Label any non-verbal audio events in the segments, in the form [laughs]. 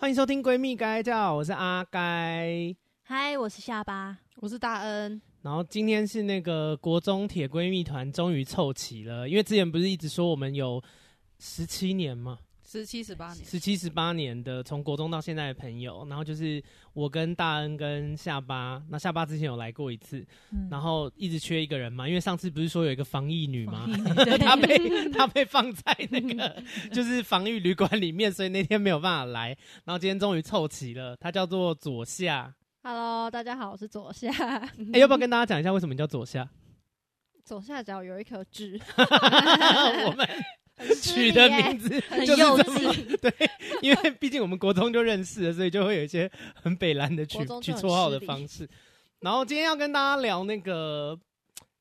欢迎收听闺蜜该叫，我是阿该。嗨，我是下巴，我是大恩。然后今天是那个国中铁闺蜜团终于凑齐了，因为之前不是一直说我们有十七年吗？十七十八年，十七十八年的从国中到现在的朋友，然后就是我跟大恩跟下巴，那下巴之前有来过一次，嗯、然后一直缺一个人嘛，因为上次不是说有一个防疫女吗？[laughs] [laughs] 她被她被放在那个就是防疫旅馆里面，所以那天没有办法来，然后今天终于凑齐了，她叫做左夏。Hello，大家好，我是左夏。哎、欸，要不要跟大家讲一下为什么叫左夏？[laughs] 左下角有一颗痣。我们。取的名字就是这么对，因为毕竟我们国中就认识了，所以就会有一些很北蓝的取取绰号的方式。然后今天要跟大家聊那个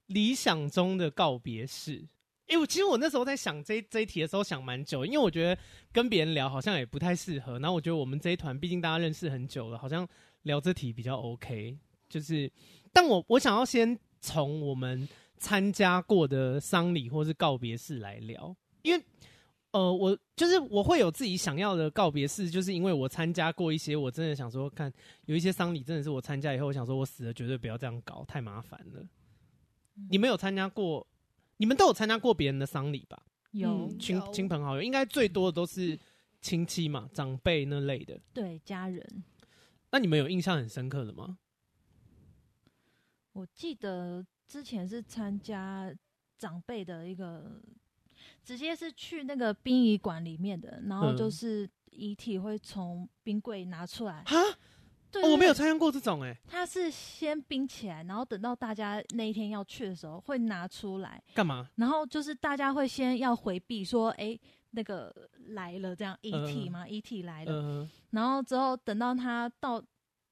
理想中的告别式。哎，我其实我那时候在想这这一题的时候想蛮久，因为我觉得跟别人聊好像也不太适合。然后我觉得我们这一团毕竟大家认识很久了，好像聊这题比较 OK。就是，但我我想要先从我们参加过的丧礼或是告别式来聊。因为，呃，我就是我会有自己想要的告别式，就是因为我参加过一些，我真的想说，看有一些丧礼真的是我参加以后，我想说我死了绝对不要这样搞，太麻烦了。嗯、你们有参加过？你们都有参加过别人的丧礼吧？有亲亲朋好友，应该最多的都是亲戚嘛，长辈那类的。对，家人。那你们有印象很深刻的吗？我记得之前是参加长辈的一个。直接是去那个殡仪馆里面的，然后就是遗体会从冰柜拿出来。哈、嗯，对，我没有参加过这种哎、欸。他是先冰起来，然后等到大家那一天要去的时候会拿出来。干嘛？然后就是大家会先要回避说，哎、欸，那个来了这样遗体嘛，遗、呃、体来了。呃、然后之后等到他到。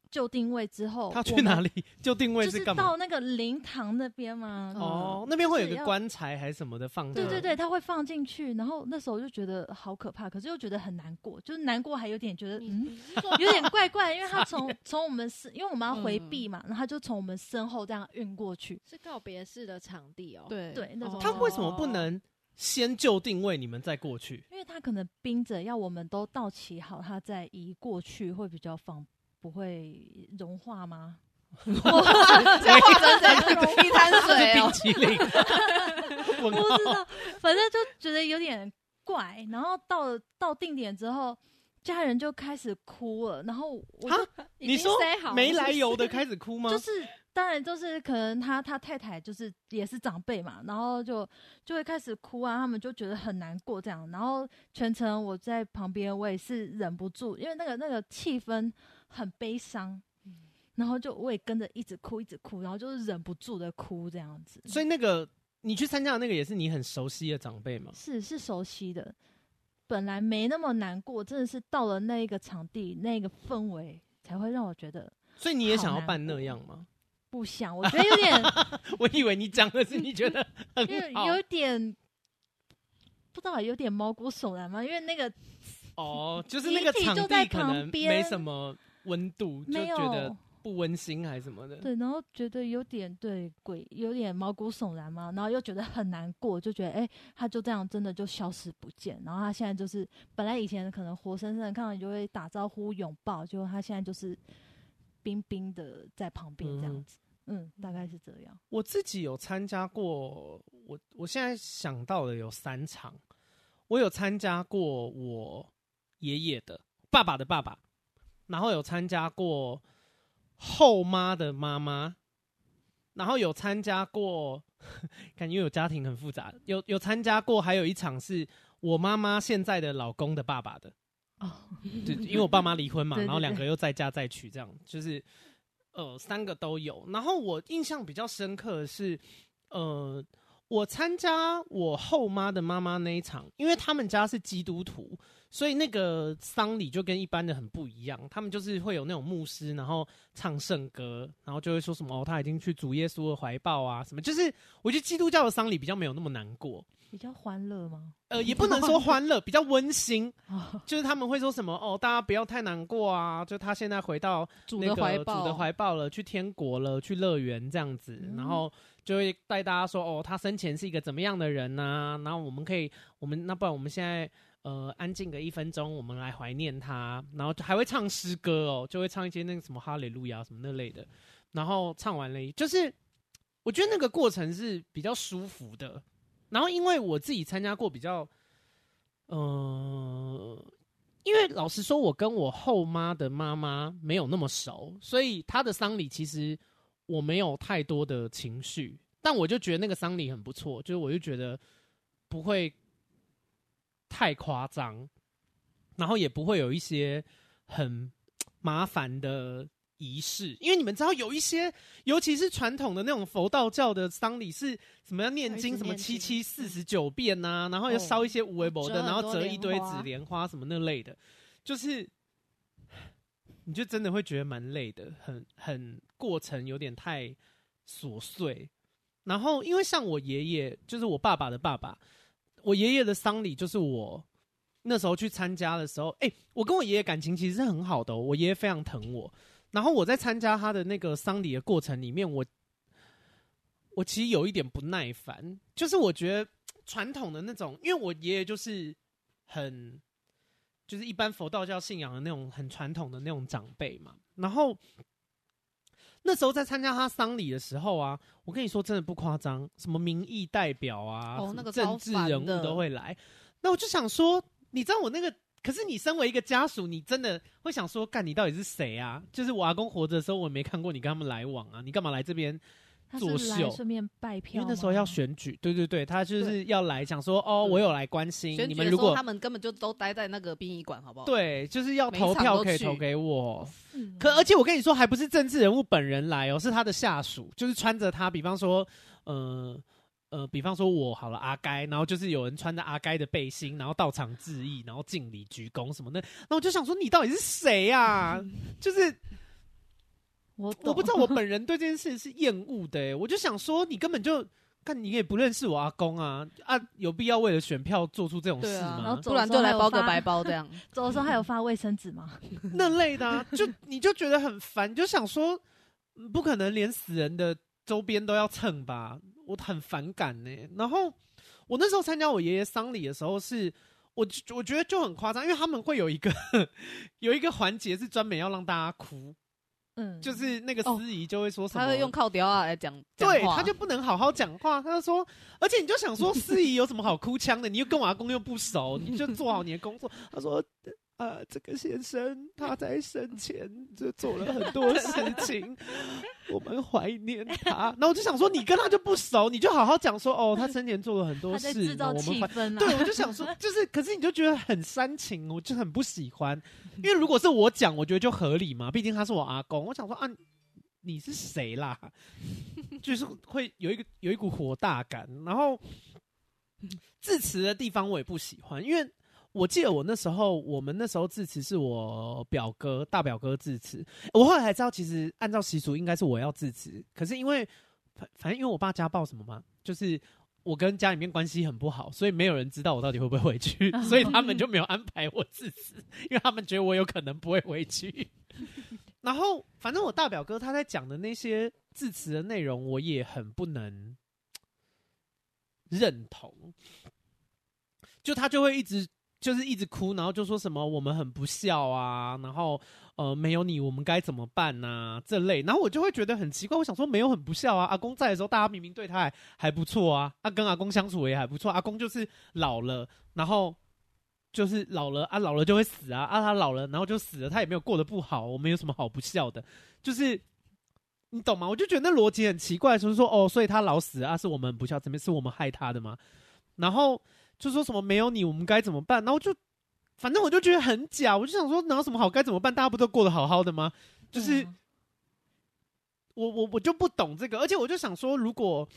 就定位之后，他去哪里？[laughs] 就定位是干嘛？就是到那个灵堂那边吗？哦，那边会有个棺材还是什么的放？对对对，他会放进去。然后那时候就觉得好可怕，可是又觉得很难过，就是难过还有点觉得嗯，有点怪怪，[laughs] 因为他从从我们身，因为我们要回避嘛，然后他就从我们身后这样运过去，是告别式的场地哦。对对，那种他为什么不能先就定位，你们再过去？因为他可能冰着，要我们都到齐好，他再移过去会比较方便。不会融化吗？[laughs] 这样真的容易贪水哦。冰淇淋，[laughs] 不知道，反正就觉得有点怪。然后到了到定点之后，家人就开始哭了。然后我就你说没来由的开始哭吗？就是当然就是可能他他太太就是也是长辈嘛，然后就就会开始哭啊。他们就觉得很难过这样。然后全程我在旁边，我也是忍不住，因为那个那个气氛。很悲伤，然后就我也跟着一直哭，一直哭，然后就是忍不住的哭这样子。所以那个你去参加的那个也是你很熟悉的长辈吗？是是熟悉的，本来没那么难过，真的是到了那一个场地，那个氛围才会让我觉得。所以你也想要办那样吗？不想，我觉得有点。[laughs] 我以为你讲的是你觉得很好，有点不知道有点毛骨悚然吗？因为那个哦，就是那个场地可能没什么。温度就觉得不温馨还是什么的，对，然后觉得有点对鬼，有点毛骨悚然嘛，然后又觉得很难过，就觉得哎、欸，他就这样真的就消失不见，然后他现在就是本来以前可能活生生的看到你就会打招呼拥抱，就他现在就是冰冰的在旁边这样子，嗯，嗯，大概是这样。我自己有参加过，我我现在想到的有三场，我有参加过我爷爷的爸爸的爸爸。然后有参加过后妈的妈妈，然后有参加过，[laughs] 感觉有家庭很复杂，有有参加过，还有一场是我妈妈现在的老公的爸爸的哦，对，因为我爸妈离婚嘛，对对对，然后两个又再嫁再娶，这样就是呃三个都有。然后我印象比较深刻的是，呃，我参加我后妈的妈妈那一场，因为他们家是基督徒。所以那个丧礼就跟一般的很不一样，他们就是会有那种牧师，然后唱圣歌，然后就会说什么哦，他已经去主耶稣的怀抱啊，什么。就是我觉得基督教的丧礼比较没有那么难过，比较欢乐吗？呃，也不能说欢乐，比较温馨。[laughs] 就是他们会说什么哦，大家不要太难过啊，就他现在回到那个主的怀抱了，去天国了，去乐园这样子，然后就会带大家说哦，他生前是一个怎么样的人呐？然后我们可以，我们那不然我们现在。呃，安静个一分钟，我们来怀念他，然后还会唱诗歌哦，就会唱一些那个什么哈利路亚什么那类的，然后唱完了，就是我觉得那个过程是比较舒服的。然后因为我自己参加过比较，嗯、呃，因为老实说，我跟我后妈的妈妈没有那么熟，所以她的丧礼其实我没有太多的情绪，但我就觉得那个丧礼很不错，就是我就觉得不会。太夸张，然后也不会有一些很麻烦的仪式，因为你们知道有一些，尤其是传统的那种佛道教的丧礼，是什么要念经，什么七七四十九遍呐、啊，然后要烧一些无为谋的，然后折一堆纸莲花什么那类的，就是你就真的会觉得蛮累的，很很过程有点太琐碎。然后因为像我爷爷，就是我爸爸的爸爸。我爷爷的丧礼就是我那时候去参加的时候，哎、我跟我爷爷感情其实是很好的、我爷爷非常疼我。然后我在参加他的那个丧礼的过程里面，我我其实有一点不耐烦，就是我觉得传统的那种，因为我爷爷就是很就是一般佛道教信仰的那种很传统的那种长辈嘛，然后。那时候在参加他丧礼的时候啊，我跟你说真的不夸张，什么民意代表啊，哦，那个政治人物都会来。那我就想说，你知道我那个，可是你身为一个家属，你真的会想说，干你到底是谁啊？就是我阿公活着的时候，我也没看过你跟他们来往啊，你干嘛来这边？作秀，顺便拜票，因为那时候要选举，对对对，他就是要来讲说，哦，我有来关心你们。如果他们根本就都待在那个殡仪馆，好不好？对，就是要投票可以投给我。可而且我跟你说，还不是政治人物本人来哦，是他的下属，就是穿着他，比方说，呃呃，比方说我好了，阿该，然后就是有人穿着阿该的背心，然后到场致意，然后敬礼鞠躬什么的。那我就想说，你到底是谁呀？[laughs] 就是。我我不知道，我本人对这件事是厌恶的，我就想说，你根本就看你也不认识我阿公啊啊，有必要为了选票做出这种事吗？啊、然后突然就来包个白包这样，[laughs] 走的时候还有发卫生纸吗？[laughs] 那类的啊，就你就觉得很烦，就想说，不可能连死人的周边都要蹭吧？我很反感呢。然后我那时候参加我爷爷丧礼的时候是，是我我觉得就很夸张，因为他们会有一个 [laughs] 有一个环节是专门要让大家哭。嗯，就是那个司仪就会说什么，他会用靠调啊来讲，对，他就不能好好讲话。他就说，而且你就想说，司仪有什么好哭腔的？你又跟我阿公又不熟，你就做好你的工作。他说。啊，这个先生他在生前就做了很多事情，[laughs] 我们怀念他。那我就想说，你跟他就不熟，你就好好讲说哦，他生前做了很多事，制造气氛啊。对，我就想说，就是，可是你就觉得很煽情，我就很不喜欢。因为如果是我讲，我觉得就合理嘛，毕竟他是我阿公。我想说啊，你是谁啦？就是会有一个有一股火大感，然后致辞的地方我也不喜欢，因为。我记得我那时候，我们那时候致辞是我表哥大表哥致辞。我后来才知道，其实按照习俗应该是我要致辞。可是因为反反正因为我爸家暴什么嘛，就是我跟家里面关系很不好，所以没有人知道我到底会不会回去，所以他们就没有安排我致辞，因为他们觉得我有可能不会回去。[laughs] 然后反正我大表哥他在讲的那些致辞的内容，我也很不能认同，就他就会一直。就是一直哭，然后就说什么我们很不孝啊，然后呃没有你我们该怎么办呐、啊、这类，然后我就会觉得很奇怪，我想说没有很不孝啊，阿公在的时候大家明明对他还还不错啊，他、啊、跟阿公相处也还不错，阿公就是老了，然后就是老了啊老了就会死啊啊他老了然后就死了，他也没有过得不好，我们有什么好不孝的？就是你懂吗？我就觉得那逻辑很奇怪，就是说哦，所以他老死啊是我们不孝，怎么是我们害他的吗？然后。就说什么没有你，我们该怎么办？然后就，反正我就觉得很假，我就想说，哪有什么好该怎么办？大家不都过得好好的吗？就是，嗯、我我我就不懂这个，而且我就想说，如果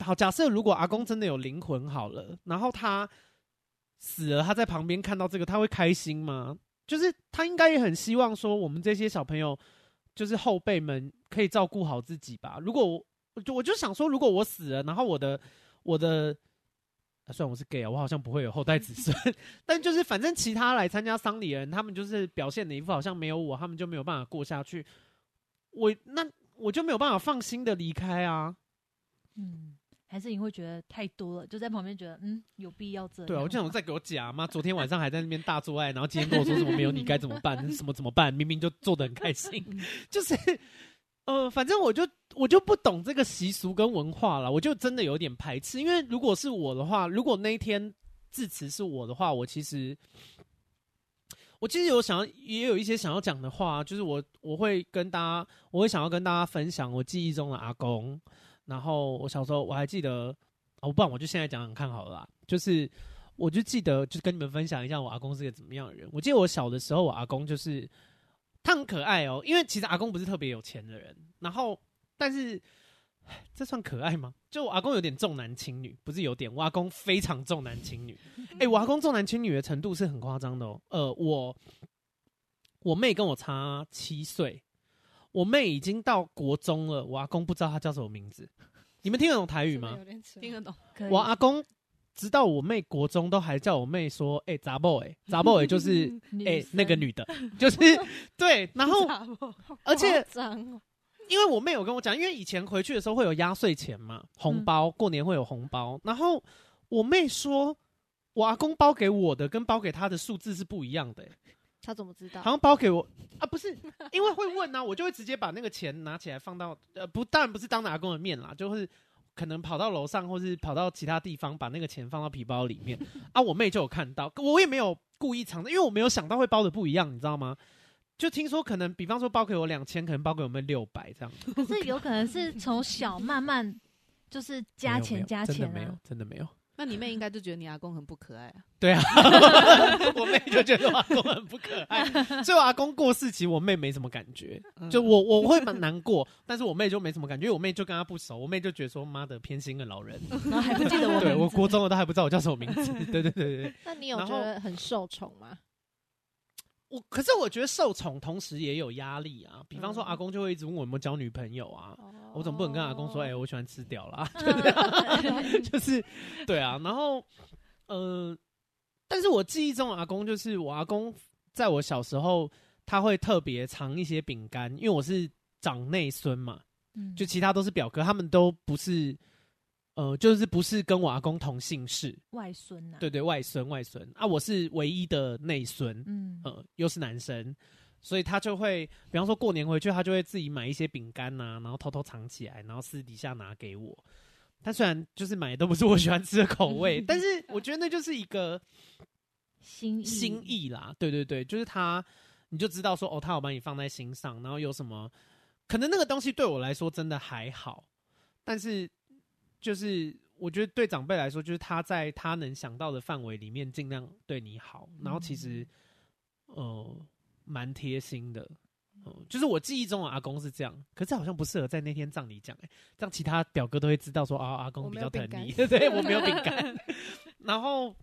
好假设，如果阿公真的有灵魂好了，然后他死了，他在旁边看到这个，他会开心吗？就是他应该也很希望说，我们这些小朋友，就是后辈们可以照顾好自己吧。如果我就我就想说，如果我死了，然后我的我的。啊、虽然我是 gay 啊，我好像不会有后代子孙，[laughs] 但就是反正其他来参加丧礼的人，他们就是表现的一副好像没有我，他们就没有办法过下去。我那我就没有办法放心的离开啊。嗯，还是你会觉得太多了？就在旁边觉得，嗯，有必要这样？对啊，我就想再给我讲妈，昨天晚上还在那边大做爱，然后今天跟我说什么没有你该怎么办？什么怎么办？明明就做得很开心，[laughs] 就是，呃，反正我就我就不懂这个习俗跟文化了，我就真的有点排斥。因为如果是我的话，如果那一天致辞是我的话，我其实。我其实有想要，也有一些想要讲的话，就是我我会跟大家，我会想要跟大家分享我记忆中的阿公。然后我小时候我还记得，哦，不然我就现在讲讲看好了啦。就是我就记得，就是跟你们分享一下我阿公是个怎么样的人。我记得我小的时候，我阿公就是他很可爱哦，因为其实阿公不是特别有钱的人，然后但是。[sighs] 这算可爱吗？就我阿公有点重男轻女，不是有点，我阿公非常重男轻女。哎、欸，我阿公重男轻女的程度是很夸张的哦。呃，我我妹跟我差七岁，我妹已经到国中了，我阿公不知道她叫什么名字。你们听得懂台语吗？听得懂。我阿公直到我妹国中都还叫我妹说：“哎、欸，杂宝哎，杂宝哎，就是 [laughs] 哎、欸、那个女的，[laughs] 就是对。[laughs] ”然后而且。因为我妹有跟我讲，因为以前回去的时候会有压岁钱嘛，红包，过年会有红包。然后我妹说，我阿公包给我的跟包给他的数字是不一样的、欸。他怎么知道？好像包给我啊，不是，因为会问啊，我就会直接把那个钱拿起来放到呃，不，当然不是当着阿公的面啦，就是可能跑到楼上或是跑到其他地方把那个钱放到皮包里面 [laughs] 啊。我妹就有看到，我也没有故意藏着，因为我没有想到会包的不一样，你知道吗？就听说可能，比方说包给我两千，可能包给我们六百这样。[laughs] 可是有可能是从小慢慢就是加钱加钱，真的没有，真的没有。那你妹应该就觉得你阿公很不可爱啊？[laughs] 对啊，[laughs] 我妹就觉得我阿公很不可爱。所以我阿公过世，其实我妹没什么感觉。就我我会蛮难过，但是我妹就没什么感觉，因为我妹就跟他不熟。我妹就觉得说妈的偏心的老人，[laughs] 然后还不记得我。对我国中的都还不知道我叫什么名字。对对对对。那你有觉得很受宠吗？我可是我觉得受宠同时也有压力啊，比方说阿公就会一直问我有没有交女朋友啊，嗯、我总不能跟阿公说，哎、欸，我喜欢吃屌啦，[laughs] [laughs] [laughs] 就是对啊，然后呃，但是我记忆中阿公就是我阿公，在我小时候他会特别藏一些饼干，因为我是长内孙嘛，就其他都是表哥，他们都不是。呃，就是不是跟我阿公同姓氏，外孙呐、啊？对对，外孙外孙啊，我是唯一的内孙，嗯，呃，又是男生，所以他就会，比方说过年回去，他就会自己买一些饼干呐，然后偷偷藏起来，然后私底下拿给我。他虽然就是买的都不是我喜欢吃的口味，[laughs] 但是我觉得那就是一个心意心意啦。对对对，就是他，你就知道说，哦，他有把你放在心上，然后有什么，可能那个东西对我来说真的还好，但是。就是我觉得对长辈来说，就是他在他能想到的范围里面尽量对你好，然后其实呃蛮贴心的，嗯，就是我记忆中的阿公是这样，可是好像不适合在那天葬礼讲，哎，这样其他表哥都会知道说啊，阿公比较疼你，对 [laughs] 对，我没有饼 [laughs] 干，然后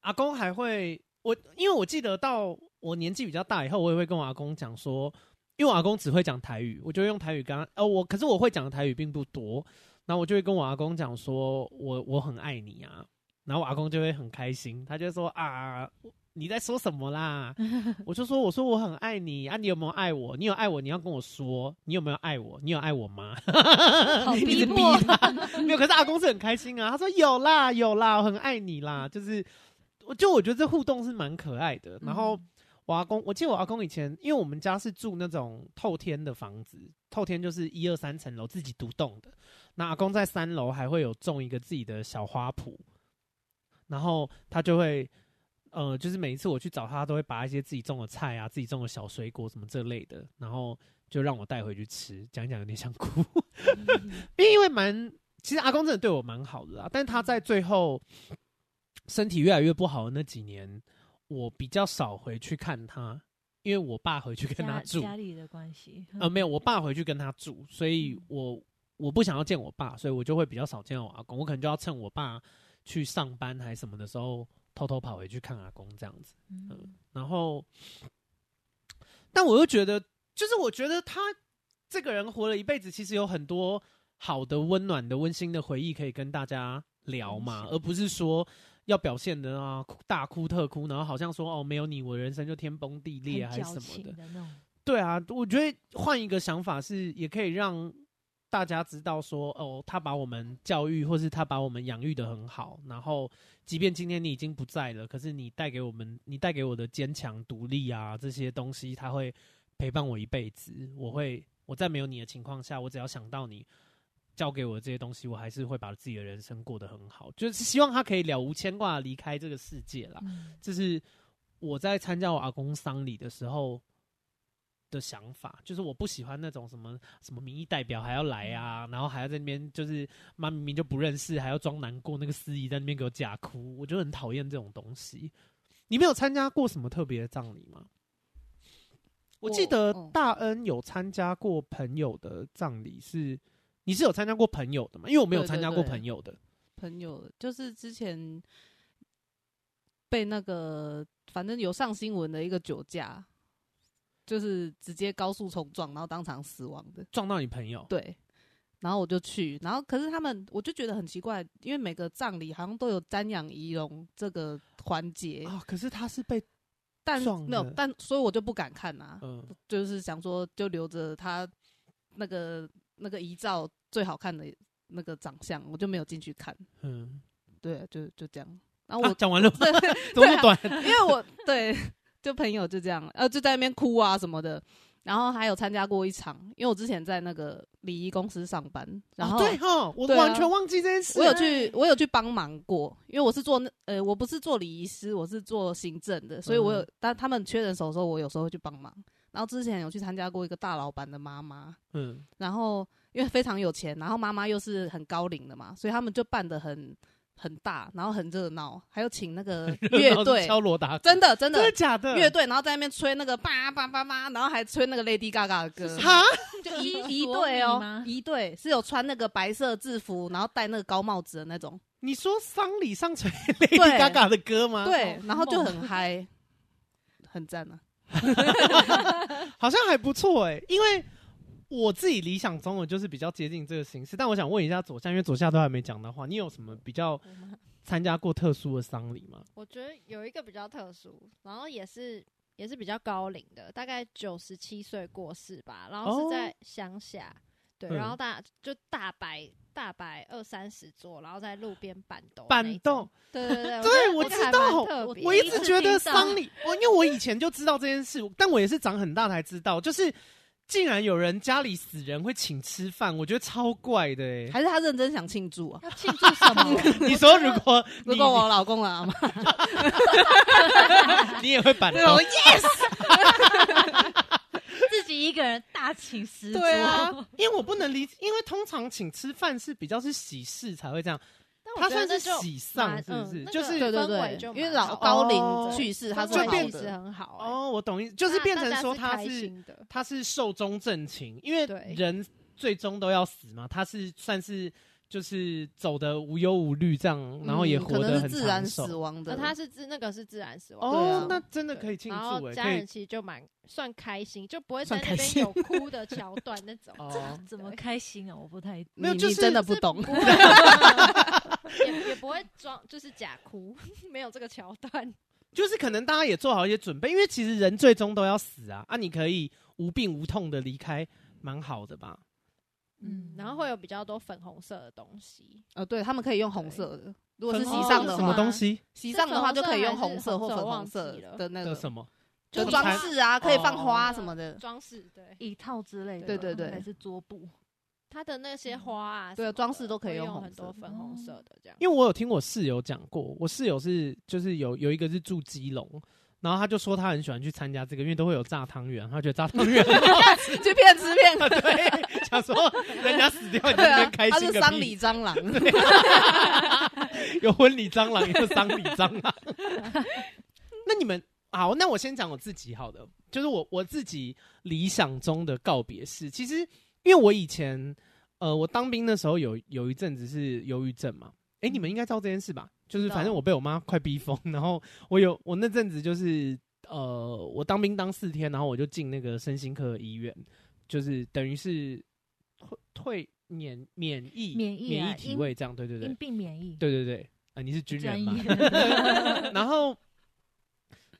阿公还会我，因为我记得到我年纪比较大以后，我也会跟我阿公讲说，因为我阿公只会讲台语，我就用台语跟他，呃，我可是我会讲的台语并不多。然后我就会跟我阿公讲说，我我很爱你啊，然后我阿公就会很开心，他就说啊，你在说什么啦？[laughs] 我就说，我说我很爱你啊，你有没有爱我？你有爱我，你要跟我说，你有没有爱我？你有爱我吗？[laughs] 好逼迫他，没有，可是阿公是很开心啊，他说有啦有啦，我很爱你啦，就是，我就我觉得这互动是蛮可爱的，然后。我阿公，我记得我阿公以前，因为我们家是住那种透天的房子，透天就是一二三层楼自己独栋的。那阿公在三楼还会有种一个自己的小花圃，然后他就会，呃，就是每一次我去找他，都会把一些自己种的菜啊、自己种的小水果什么这类的，然后就让我带回去吃。讲讲有点想哭，[laughs] 因为因为蛮，其实阿公真的对我蛮好的啦，但他在最后身体越来越不好的那几年。我比较少回去看他，因为我爸回去跟他住，家，家里的关系。呃，没有，我爸回去跟他住，所以我我不想要见我爸，所以我就会比较少见我阿公。我可能就要趁我爸去上班还是什么的时候，偷偷跑回去看阿公这样子。嗯，嗯，然后，但我又觉得，就是我觉得他这个人活了一辈子，其实有很多好的、温暖的、温馨的回忆可以跟大家聊嘛，而不是说。要表现的啊，大哭特哭，然后好像说哦，没有你，我人生就天崩地裂还是什么的。的。对啊，我觉得换一个想法是，也可以让大家知道说，哦，他把我们教育，或是他把我们养育的很好，然后即便今天你已经不在了，可是你带给我们，你带给我的坚强、独立啊这些东西，他会陪伴我一辈子。我会我在没有你的情况下，我只要想到你教给我的这些东西，我还是会把自己的人生过得很好，就是希望他可以了无牵挂离开这个世界啦。这、嗯、是我在参加我阿公丧礼的时候。的想法就是我不喜欢那种什么什么民意代表还要来啊，然后还要在那边就是妈明明就不认识，还要装难过，那个司仪在那边给我假哭，我就很讨厌这种东西。你没有参加过什么特别的葬礼吗？我记得大恩有参加过朋友的葬礼，是你是有参加过朋友的吗？因为我没有参加过朋友的。朋友就是之前被那个反正有上新闻的一个酒驾。就是直接高速冲撞，然后当场死亡的，撞到你朋友。对，然后我就去，然后可是他们，我就觉得很奇怪，因为每个葬礼好像都有瞻仰仪容这个环节啊。可是他是被，但没有，但所以我就不敢看啊。嗯，就是想说，就留着他那个那个遗照最好看的那个长相，我就没有进去看。嗯，对，就就这样。然后我讲、啊、完了，[laughs] 怎么那么短？因为我对。就朋友就这样，呃，就在那边哭啊什么的，然后还有参加过一场，因为我之前在那个礼仪公司上班，然后、哦、对哈，我完全忘记这件事。我有去，我有去帮忙过，因为我是做那呃，我不是做礼仪师，我是做行政的，所以我有，但他们缺人手的时候，我有时候会去帮忙。然后之前有去参加过一个大老板的妈妈，嗯，然后因为非常有钱，然后妈妈又是很高龄的嘛，所以他们就办的很。很大，然后很热闹，还有请那个 [laughs] 乐队。敲锣打鼓，真的真的。真的假的？乐队，然后在那边吹那个叭叭叭叭，然后还吹那个 Lady Gaga 的歌，哈，就一一队哦，一队是有穿那个白色制服，然后戴那个高帽子的那种。你说丧礼上吹 [laughs] Lady Gaga 的歌吗？对，然后就很嗨，很赞啊，[laughs] 好像还不错哎，因为。我自己理想中的就是比较接近这个形式，但我想问一下左下，因为左下都还没讲的话，你有什么比较 [laughs] 参加过特殊的丧礼吗？我觉得有一个比较特殊，然后也是也是比较高龄的，大概九十七岁过世吧，然后是在乡下，哦、对，然后大就大摆大摆二三十桌，然后在路边板凳。板凳，对对对，对，[laughs] 我知道，[laughs] 我我一直觉得丧礼，我因为我以前就知道这件事，但我也是长很大才知道，就是。竟然有人家里死人会请吃饭，我觉得超怪的哎！还是他认真想庆祝啊？要庆祝什么？[laughs] 你说如果如果我老公啊，[laughs] 你也会办？对，yes，[laughs] 自己一个人大请十桌，对啊，因为我不能理解，因为通常请吃饭是比较是喜事才会这样。他算是喜丧，是不是？就是对对对，因为老高龄去世，他就变得很好。哦，我懂意思，就是变成说他是他是寿终正寝，因为人最终都要死嘛。他是算是就是走的无忧无虑这样，然后也活得很自然死亡的。他是自那个是自然死亡。哦，那真的可以庆祝。然后家人其实就蛮算开心，就不会在那边有哭的桥段那种。[laughs] 哦，怎么开心啊？我不太没有，就是真的不懂。[laughs] 也也不会装，就是假哭，[laughs] 没有这个桥段。就是可能大家也做好一些准备，因为其实人最终都要死啊啊！你可以无病无痛的离开，蛮好的吧？嗯，然后会有比较多粉红色的东西。呃，对他们可以用红色的，如果是席上的话，什么东西？席上的话就可以用红色或粉红色的那个什么，就装饰啊，可以放花什么的装饰，对，椅套之类的，对对对，还是桌布。它的那些花啊，对，装饰都可以用很多粉红色的这样。因为我有听我室友讲过，我室友是就是有有一个是住基隆，然后他就说他很喜欢去参加这个，因为都会有炸汤圆，他觉得炸汤圆 [laughs] 就骗吃骗喝，对，想说人家死掉，[laughs] 你就开心。他是丧礼蟑螂，[laughs] 有婚礼蟑螂，有丧礼蟑螂。那你们好，那我先讲我自己好的，就是我我自己理想中的告别式，其实。因为我以前，呃，我当兵的时候有有一阵子是忧郁症嘛，哎、欸，你们应该知道这件事吧？就是反正我被我妈快逼疯，[laughs] 然后我有我那阵子就是，呃，我当兵当四天，然后我就进那个身心科医院，就是等于是退退免免疫免疫、啊、免疫体位这样，对对对，病免疫，对对对，啊、呃，你是军人嘛？[laughs] 然后。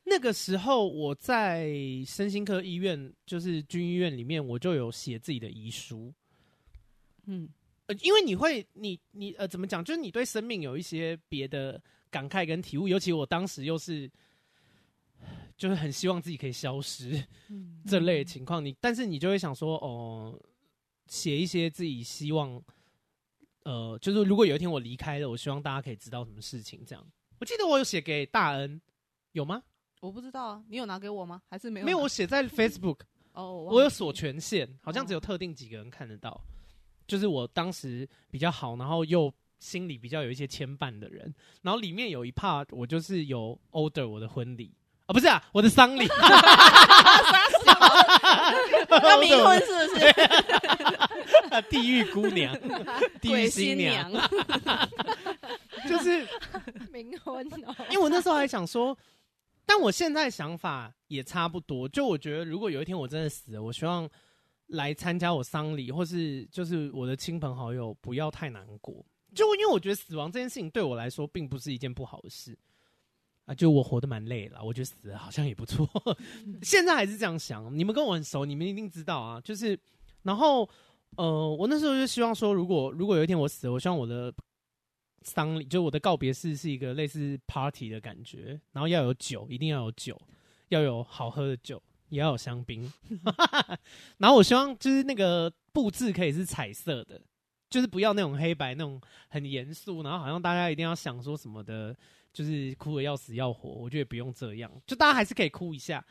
那个时候我在身心科医院，就是军医院里面，我就有写自己的遗书。嗯，呃，因为你会，你你呃，怎么讲？就是你对生命有一些别的感慨跟体悟，尤其我当时又是，就是很希望自己可以消失，嗯，[laughs] 这类的情况，你但是你就会想说，哦，写一些自己希望，呃，就是如果有一天我离开了，我希望大家可以知道什么事情。这样，我记得我有写给大恩，有吗？我不知道啊，你有拿给我吗？还是没有？没有，我写在 [laughs] Facebook。哦，我有锁权限，好像只有特定几个人看得到。就是我当时比较好，然后又心里比较有一些牵绊的人。然后里面有一 part，我就是有 order 我的婚礼啊，不是啊，我的丧礼。要 [laughs] 冥婚是不是？[laughs] 地狱姑娘，地狱新娘，[laughs] 就是冥婚哦。因为我那时候还想说。但我现在想法也差不多，就我觉得，如果有一天我真的死了，我希望来参加我丧礼，或是就是我的亲朋好友不要太难过。就因为我觉得死亡这件事情对我来说并不是一件不好的事啊，就我活得蛮累了，我觉得死了好像也不错。[laughs] 现在还是这样想，你们跟我很熟，你们一定知道啊。就是，然后呃，我那时候就希望说，如果如果有一天我死了，我希望我的。丧礼就我的告别式是一个类似 party 的感觉，然后要有酒，一定要有酒，要有好喝的酒，也要有香槟。[laughs] 然后我希望就是那个布置可以是彩色的，就是不要那种黑白那种很严肃，然后好像大家一定要想说什么的，就是哭的要死要活。我觉得不用这样，就大家还是可以哭一下，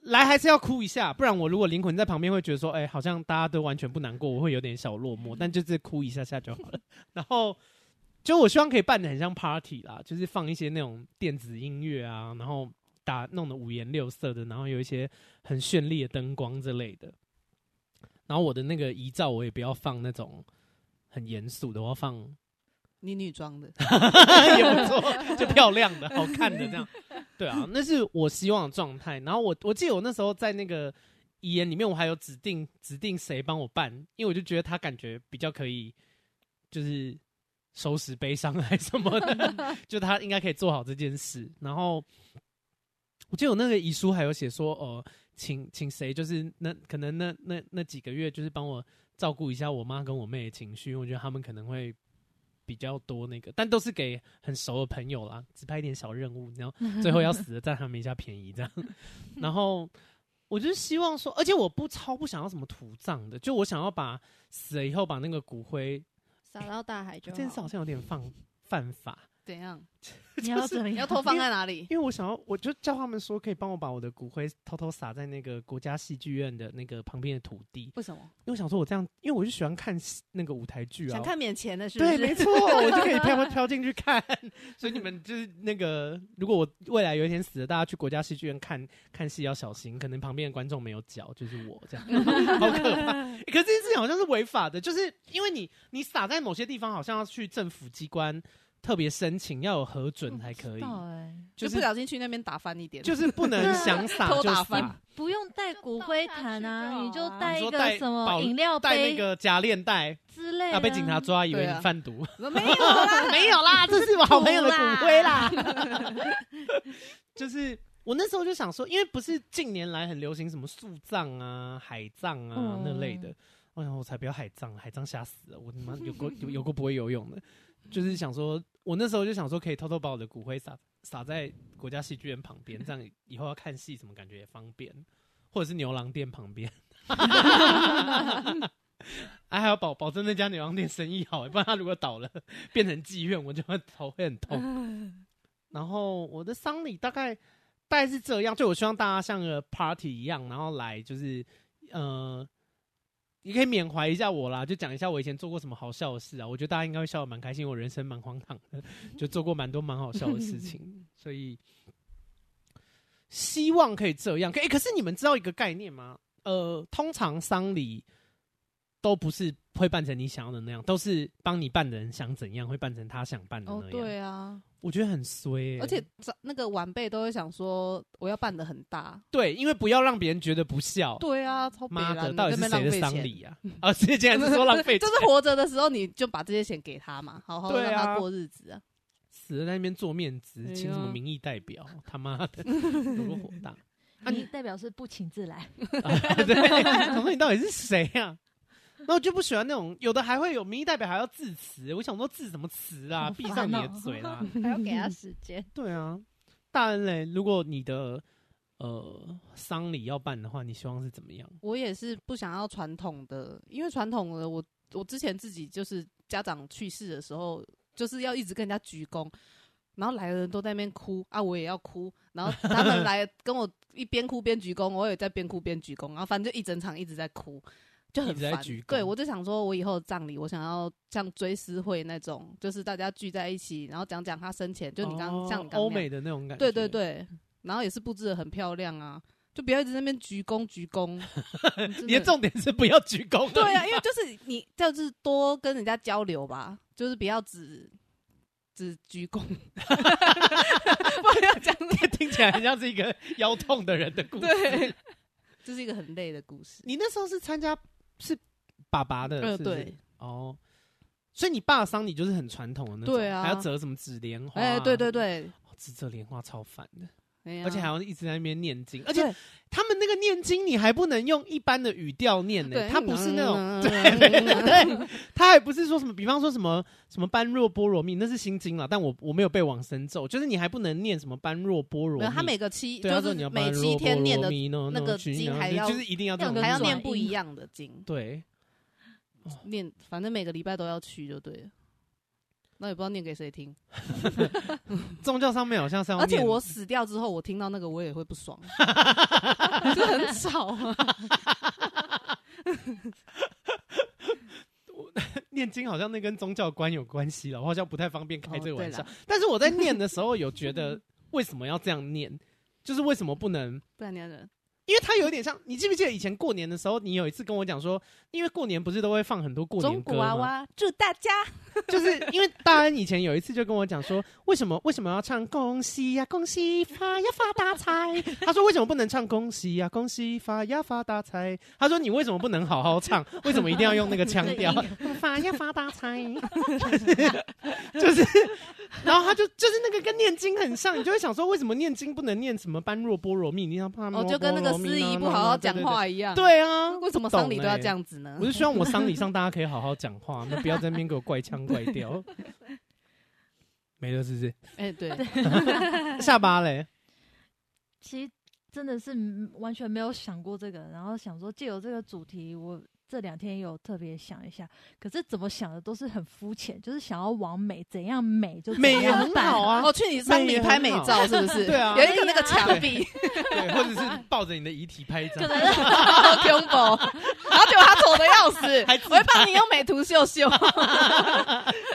来还是要哭一下，不然我如果灵魂在旁边会觉得说，哎、欸，好像大家都完全不难过，我会有点小落寞。但就是哭一下下就好了，[laughs] 然后。就我希望可以办的很像 party 啦，就是放一些那种电子音乐啊，然后打弄得五颜六色的，然后有一些很绚丽的灯光之类的。然后我的那个遗照我也不要放那种很严肃的，我要放你女装的也不错，就漂亮的、好看的这样。对啊，那是我希望的状态。然后我我记得我那时候在那个遗言里面，我还有指定指定谁帮我办，因为我就觉得他感觉比较可以，就是。收拾悲伤还是什么的，[laughs] 就他应该可以做好这件事。然后，我记得我那个遗书还有写说，哦、呃，请请谁，就是那可能那那那几个月，就是帮我照顾一下我妈跟我妹的情绪。我觉得他们可能会比较多那个，但都是给很熟的朋友啦，只派一点小任务，然后 [laughs] 最后要死的占他们一下便宜这样。然后，我就希望说，而且我不超不想要什么土葬的，就我想要把死了以后把那个骨灰。撒到大海就好。这件事好像有点犯犯法。怎样？[laughs] 你要怎么样？你要偷放在哪里？因为我想要，我就叫他们说，可以帮我把我的骨灰偷偷撒在那个国家戏剧院的那个旁边的土地。为什么？因为我想说，我这样，因为我就喜欢看那个舞台剧啊，想看免钱的是不是？对，没错，我就可以飘 [laughs] 飘进去看。所以你们就是那个，如果我未来有一天死了，大家去国家戏剧院看看戏要小心，可能旁边的观众没有脚，就是我这样，[laughs] 好可怕。欸、可是这件事情好像是违法的，就是因为你你撒在某些地方，好像要去政府机关。特别申请要有核准才可以，欸、就是不小心去那边打翻一点，就是不能想撒 [laughs] 就撒。不用带骨灰坛啊，你就带一个什么饮料杯，带那个夹链袋之类的，要被警察抓，以为你贩毒。[laughs] 没有啦，没有啦，这是我好朋友的骨灰啦。[laughs] 就是我那时候就想说，因为不是近年来很流行什么树葬啊、海葬啊、嗯、那类的，哎呀我才不要海葬，海葬吓死了，我他妈有过有有过不会游泳的。就是想说，我那时候就想说，可以偷偷把我的骨灰撒撒在国家戏剧院旁边，这样以后要看戏什么感觉也方便，或者是牛郎店旁边，哎还要保保证那家牛郎店生意好，不然他如果倒了变成妓院，我就会头会很痛。然后我的丧礼大概大概是这样，就我希望大家像个 party 一样，然后来就是呃。你可以缅怀一下我啦，就讲一下我以前做过什么好笑的事啊。我觉得大家应该会笑得蛮开心，我人生蛮荒唐的，[laughs] 就做过蛮多蛮好笑的事情，[laughs] 所以希望可以这样。可、欸、可是你们知道一个概念吗？呃，通常丧礼都不是会办成你想要的那样，都是帮你办的人想怎样会办成他想办的那样。哦，对啊。我觉得很衰、欸，而且那个晚辈都会想说，我要办的很大，对，因为不要让别人觉得不孝。对啊，妈的，到底是谁的丧礼啊？啊，[laughs] 这样子说浪费，就是活着的时候你就把这些钱给他嘛，好好让他过日子啊。啊死了在那边做面子，请什么民意代表？[laughs] 他妈的，有个火大！[laughs] 民意代表是不请自来。啊、对，我说你到底是谁呀、啊？然后我就不喜欢那种有的还会有民意代表还要致辞，我想说致什么词啊？闭上你的嘴啦！[laughs] 还要给他时间。对啊，大恩嘞，如果你的呃丧礼要办的话，你希望是怎么样？我也是不想要传统的，因为传统的我我之前自己就是家长去世的时候，就是要一直跟人家鞠躬。然后来的人都在那边哭啊，我也要哭。然后他们来 [laughs] 跟我一边哭边鞠躬，我也在边哭边鞠躬。然后反正就一整场一直在哭，就很烦。对，我就想说，我以后的葬礼，我想要像追思会那种，就是大家聚在一起，然后讲讲他生前，就你刚像你刚欧美的那种感觉。对对对，然后也是布置的很漂亮啊，就不要一直在那边鞠躬鞠躬。[laughs] 你的重点是不要鞠躬。对啊，因为就是你就是多跟人家交流吧，就是不要只。只鞠躬，[laughs] 不要讲，[laughs] 听起来很像是一个腰痛的人的故事。对，这是一个很累的故事。你那时候是参加是爸爸的，呃，对，哦，所以你爸的丧礼就是很传统的那种，对啊，还要折什么纸莲花，哎，对对对，哦，折莲花超烦的。啊、而且还要一直在那边念经，而且他们那个念经你还不能用一般的语调念呢，他不是那种，对对 [laughs] 对，他还不是说什么，比方说什么什么般若波罗蜜，那是心经了，但我我没有被往生咒，就是你还不能念什么般若波罗蜜，他每个七就是每七天念的那个经还要就是一定要还要念不一样的经，对，念反正每个礼拜都要去就对了。那也不知道念给谁听，[laughs] 宗教上面好像是，而且我死掉之后，我听到那个我也会不爽，[laughs] 就很吵啊。[laughs] 念经好像那跟宗教观有关系了，我好像不太方便开这个玩笑。但是我在念的时候有觉得，为什么要这样念？就是为什么不能？不然念的。因为它有点像，你记不记得以前过年的时候，你有一次跟我讲说，因为过年不是都会放很多过年歌吗？娃娃祝大家，[laughs] 就是因为大恩以前有一次就跟我讲说，为什么为什么要唱恭喜呀恭喜发呀发大财？他说为什么不能唱恭喜呀恭喜发呀发大财？他说你为什么不能好好唱？[laughs] 为什么一定要用那个腔调？[laughs] 发呀发大财，就是就是，然后他就就是那个跟念经很像，你就会想说，为什么念经不能念什么般若波罗蜜？你要怕哦，就跟那个。司仪不好好讲话一样，对啊，为什么丧礼都要这样子呢？我是希望我丧礼上大家可以好好讲话，[laughs] 那不要在那边给我怪腔怪调。没了，是不是？哎，对，[laughs] 下巴嘞。其实真的是完全没有想过这个，然后想说借由这个主题，我。这两天有特别想一下，可是怎么想的都是很肤浅，就是想要往美，怎样美就怎样美也很好啊。我去你山里拍美照是不是？[laughs] 对啊，有一个那个墙壁，对，或者是抱着你的遗体拍照，可能。[laughs] 然后结果他丑的要死，[laughs] 我会帮你用美图秀秀。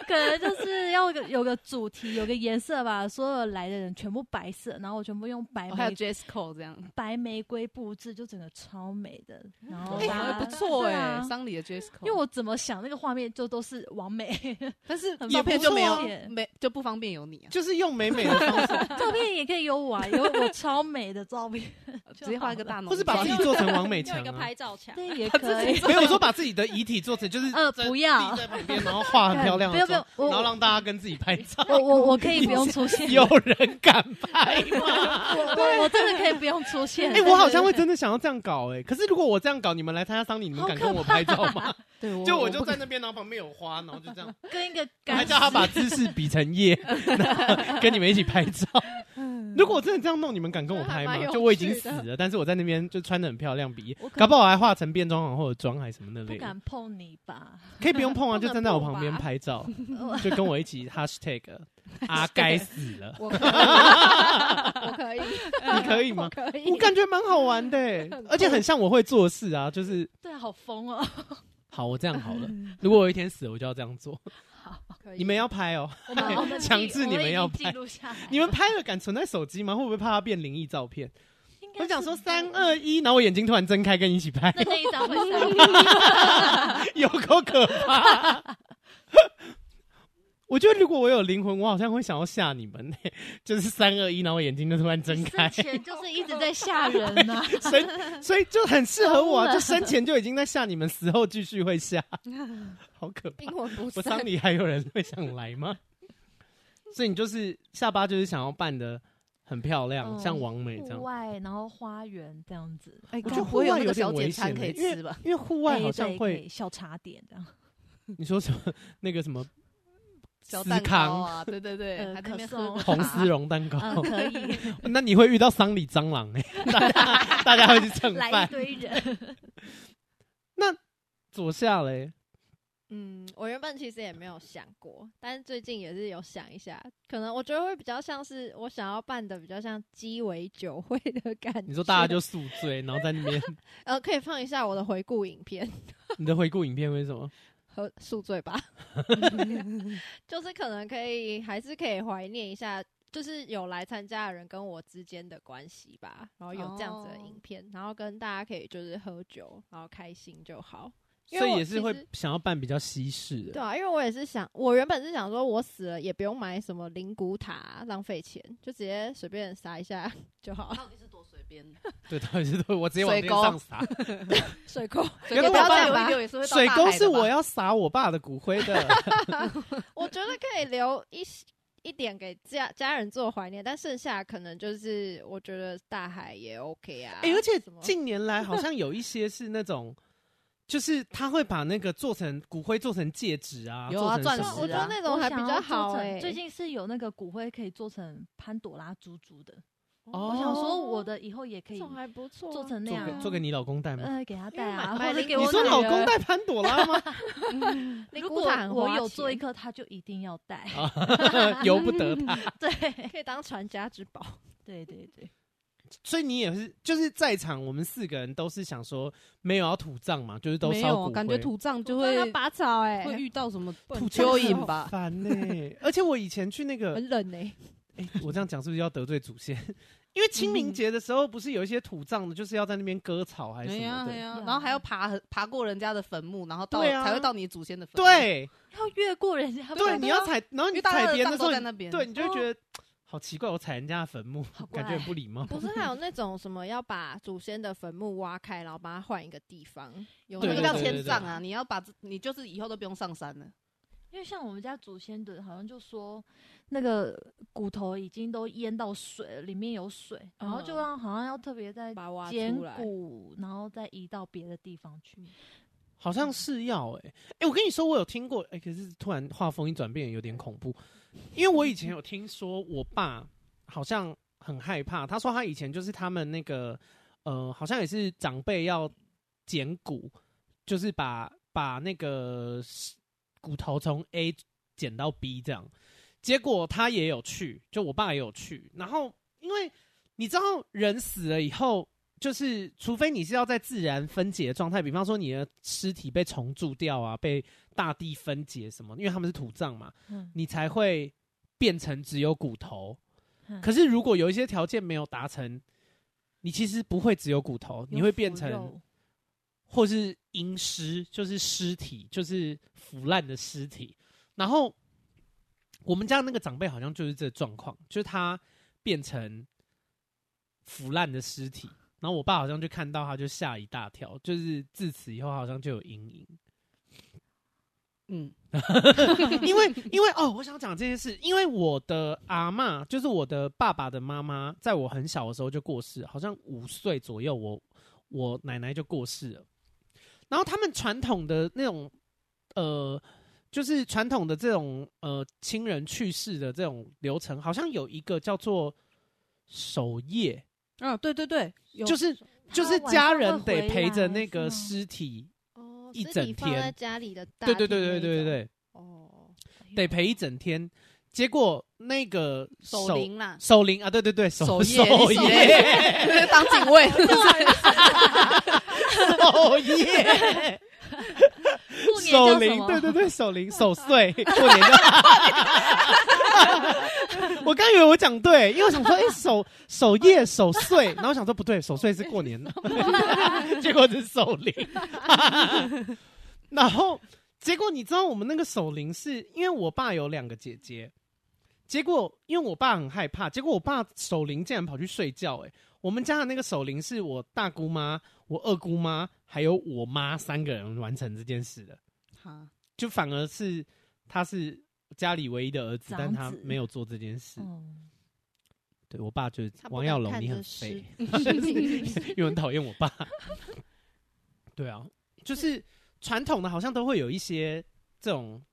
[laughs] 可能就是要有个有个主题，有个颜色吧，所有来的人全部白色，然后我全部用白，还有 dress code 这样，白玫瑰布置，就整个超美的，然后还不错哎。丧礼的 dress code，因为我怎么想那个画面就都是完美，但是照片就没有没，就不方便有你啊，就是用美美的方式，[laughs] 照片也可以有我，啊有我超美的照片，[laughs] 直接画一个大，或是把自己做成完美墙，一个拍照墙，对，也可以。没有说把自己的遗体做成就是呃，不要。在旁边，然后画很漂亮，然后让大家跟自己拍照。我我我可以不用出现，[laughs] 有人敢拍吗？[laughs] 我我真的可以不用出现。[laughs] 哎，我好像会真的想要这样搞哎，可是如果我这样搞，你们来参加丧礼，你们敢跟我拍照吗？对，就我就在那边，然后旁边有花，然后就这样跟一个，还叫他把姿势比成叶，跟你们一起拍照。如果我真的这样弄，你们敢跟我拍吗？就我已经死了，但是我在那边就穿的很漂亮，比搞不好还化成变装皇后的妆，还是什么那类。不敢碰你吧？可以不用碰啊，就站在我旁边拍照，[laughs] 就跟我一起 hashtag 啊，该死了。我可以，你可以吗？可以，我感觉蛮好玩的，而且很像我会做事啊，就是对，好疯哦。好，我这样好了。[laughs] 如果我有一天死了，我就要这样做。好，可以。你们要拍哦，[laughs] 强制你们要拍。你们拍了敢存在手机吗？会不会怕它变灵异照片？我想说三二一，然后我眼睛突然睁开，跟你一起拍。那那一张会有够可怕。我觉得如果我有灵魂，我好像会想要吓你们呢。就是三二一，然后眼睛就突然睁开。生前就是一直在吓人呐，[laughs] 所以所以就很适合我啊！就生前就已经在吓你们，死后继续会吓，[laughs] 好可怕。我丧礼还有人会想来吗？所以你就是下巴就是想要扮的很漂亮，像王美这样。户外，然后花园这样子。哎，我觉得户外有点危险，可以吃吧？因为户外好像会小茶点这样。你说什么？[laughs] 那个什么？小蛋糕啊，对对对，[laughs] 还在那边喝红丝绒蛋糕，可以。[laughs] 那你会遇到丧礼蟑螂哎，[laughs] 大家大家会去蹭饭，来一堆人。那左下嘞？嗯，我原本其实也没有想过，但是最近也是有想一下，可能我觉得会比较像是我想要办的比较像鸡尾酒会的感觉。你说大家就宿醉，然后在那边，呃，可以放一下我的回顾影片。你的回顾影片为什么？喝宿醉吧，[laughs] 就是可能可以，还是可以怀念一下，就是有来参加的人跟我之间的关系吧。然后有这样子的影片，哦、然后跟大家可以就是喝酒，然后开心就好。所以也是会想要办比较西式的，对啊，因为我也是想，我原本是想说，我死了也不用买什么灵骨塔，浪费钱，就直接随便撒一下 [laughs] 就好。到底是多随便？[laughs] 对，到底是多，我直接往天上撒。[laughs] 水沟，水沟不要这样吧？水沟是我要撒我爸的骨灰的。我觉得可以留一一点给家家人做怀念，但剩下可能就是我觉得大海也 OK 啊。哎、欸，而且近年来好像有一些是那种。就是他会把那个做成骨灰，做成戒指啊，有啊，钻石啊，我觉得那种还比较好哎、欸。最近是有那个骨灰可以做成潘朵拉珠珠的，哦、我想说我的以后也可以，还不错，做成那样，做给你老公戴吗？呃，给他戴啊，或者给我。你说老公戴潘朵拉吗？[laughs] 如果我有做一颗，他就一定要戴，[laughs] 由不得他。[laughs] 对，可以当传家之宝。对对对。所以你也是，就是在场我们四个人都是想说没有要土葬嘛，就是都烧骨。感觉土葬就会拔草哎，会遇到什么土蚯蚓吧？烦呢。而且我以前去那个 [laughs] 很冷呢。哎，我这样讲是不是要得罪祖先？[laughs] 因为清明节的时候不是有一些土葬的，就是要在那边割草还是什么的，然后还要爬爬过人家的坟墓，然后到才会到你祖先的坟墓。对，要越过人家。对，你要踩，然后你踩别人的时候在那边，对，你就会觉得。好奇怪，我踩人家的坟墓，感觉很不礼貌。不是还有那种什么要把祖先的坟墓挖开，然后把它换一个地方？有那个叫迁葬啊！你要把你就是以后都不用上山了。因为像我们家祖先的，好像就说那个骨头已经都淹到水了，里面有水，然后就让好像要特别再捡骨，然后再移到别的地方去。好像是要哎、欸、哎、欸，我跟你说，我有听过哎、欸，可是突然画风一转变，有点恐怖。因为我以前有听说，我爸好像很害怕。他说他以前就是他们那个呃，好像也是长辈要捡骨，就是把把那个骨头从 A 捡到 B 这样。结果他也有去，就我爸也有去。然后因为你知道，人死了以后，就是除非你是要在自然分解的状态，比方说你的尸体被虫蛀掉啊，被。大地分解什么？因为他们是土葬嘛，嗯、你才会变成只有骨头。嗯、可是如果有一些条件没有达成，你其实不会只有骨头，你会变成，或是阴尸，就是尸体，就是腐烂的尸体。然后我们家那个长辈好像就是这状况，就是他变成腐烂的尸体。然后我爸好像就看到他就吓一大跳，就是自此以后好像就有阴影。嗯，[laughs] 因为因为哦，我想讲这件事，因为我的阿嬷就是我的爸爸的妈妈，在我很小的时候就过世，好像五岁左右我，我我奶奶就过世了。然后他们传统的那种呃，就是传统的这种呃亲人去世的这种流程，好像有一个叫做守夜。啊，对对对，就是就是家人得陪着那个尸体哦。一整天在家里的，对对对对对对对，哦，得陪一整天。结果那个守灵啦，守灵啊，对对对，守夜，守夜，[laughs] 当警卫，[laughs] [laughs] 守夜，守灵，对对对，守灵，守岁，过年的。[laughs] 我刚以为我讲对，因为我想说，哎、欸，守守夜守岁，然后想说不对，守岁是过年的，[laughs] 结果是守灵。然后结果你知道，我们那个守灵是因为我爸有两个姐姐，结果因为我爸很害怕，结果我爸守灵竟然跑去睡觉。哎，我们家的那个守灵是我大姑妈、我二姑妈还有我妈三个人完成这件事的。哈，就反而是他是。家里唯一的儿子，子但他没有做这件事。对我爸就是王耀龙，你很废，因为很讨厌我爸。[laughs] 对啊，就是传统的，好像都会有一些这种，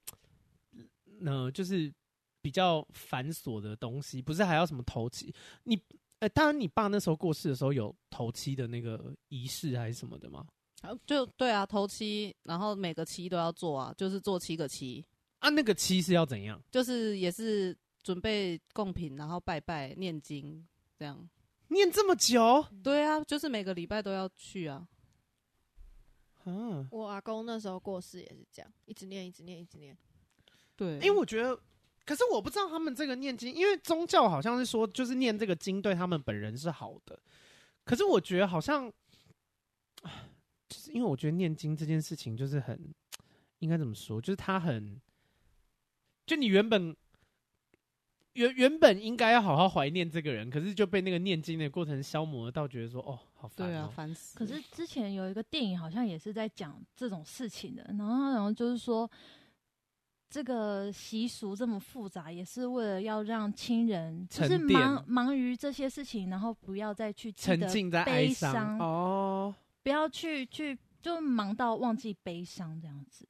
呃，就是比较繁琐的东西，不是还要什么头七？你，呃、欸，当然，你爸那时候过世的时候有头七的那个仪式还是什么的吗？就对啊，头七，然后每个七都要做啊，就是做七个七啊。那个七是要怎样？就是也是准备贡品，然后拜拜、念经这样。念这么久？对啊，就是每个礼拜都要去啊。嗯，我阿公那时候过世也是这样，一直念，一直念，一直念。对，因为我觉得，可是我不知道他们这个念经，因为宗教好像是说，就是念这个经对他们本人是好的。可是我觉得好像，就是因为我觉得念经这件事情就是很，应该怎么说？就是他很，就你原本。原原本应该要好好怀念这个人，可是就被那个念经的过程消磨到，觉得说哦，好烦、喔，对啊，烦死。可是之前有一个电影，好像也是在讲这种事情的，然后然后就是说，这个习俗这么复杂，也是为了要让亲人就是忙忙于这些事情，然后不要再去沉浸在哀伤哦，不要去去就忙到忘记悲伤这样子。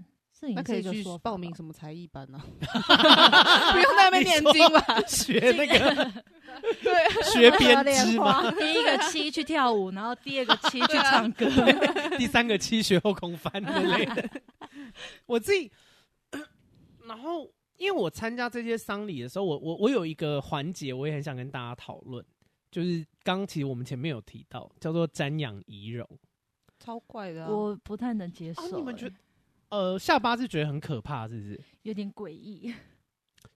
那可以去报名什么才艺班呢？[laughs] 不用在那边念经吧？学那个 [laughs] 对，[laughs] 学编织嘛。第一个七去跳舞，然后第二个七去唱歌，第三个七学后空翻之类的。我自己，然后因为我参加这些丧礼的时候，我我我有一个环节，我也很想跟大家讨论，就是刚其实我们前面有提到，叫做瞻仰遗容，超怪的，我不太能接受。你们觉得？呃，下巴是觉得很可怕，是不是？有点诡异。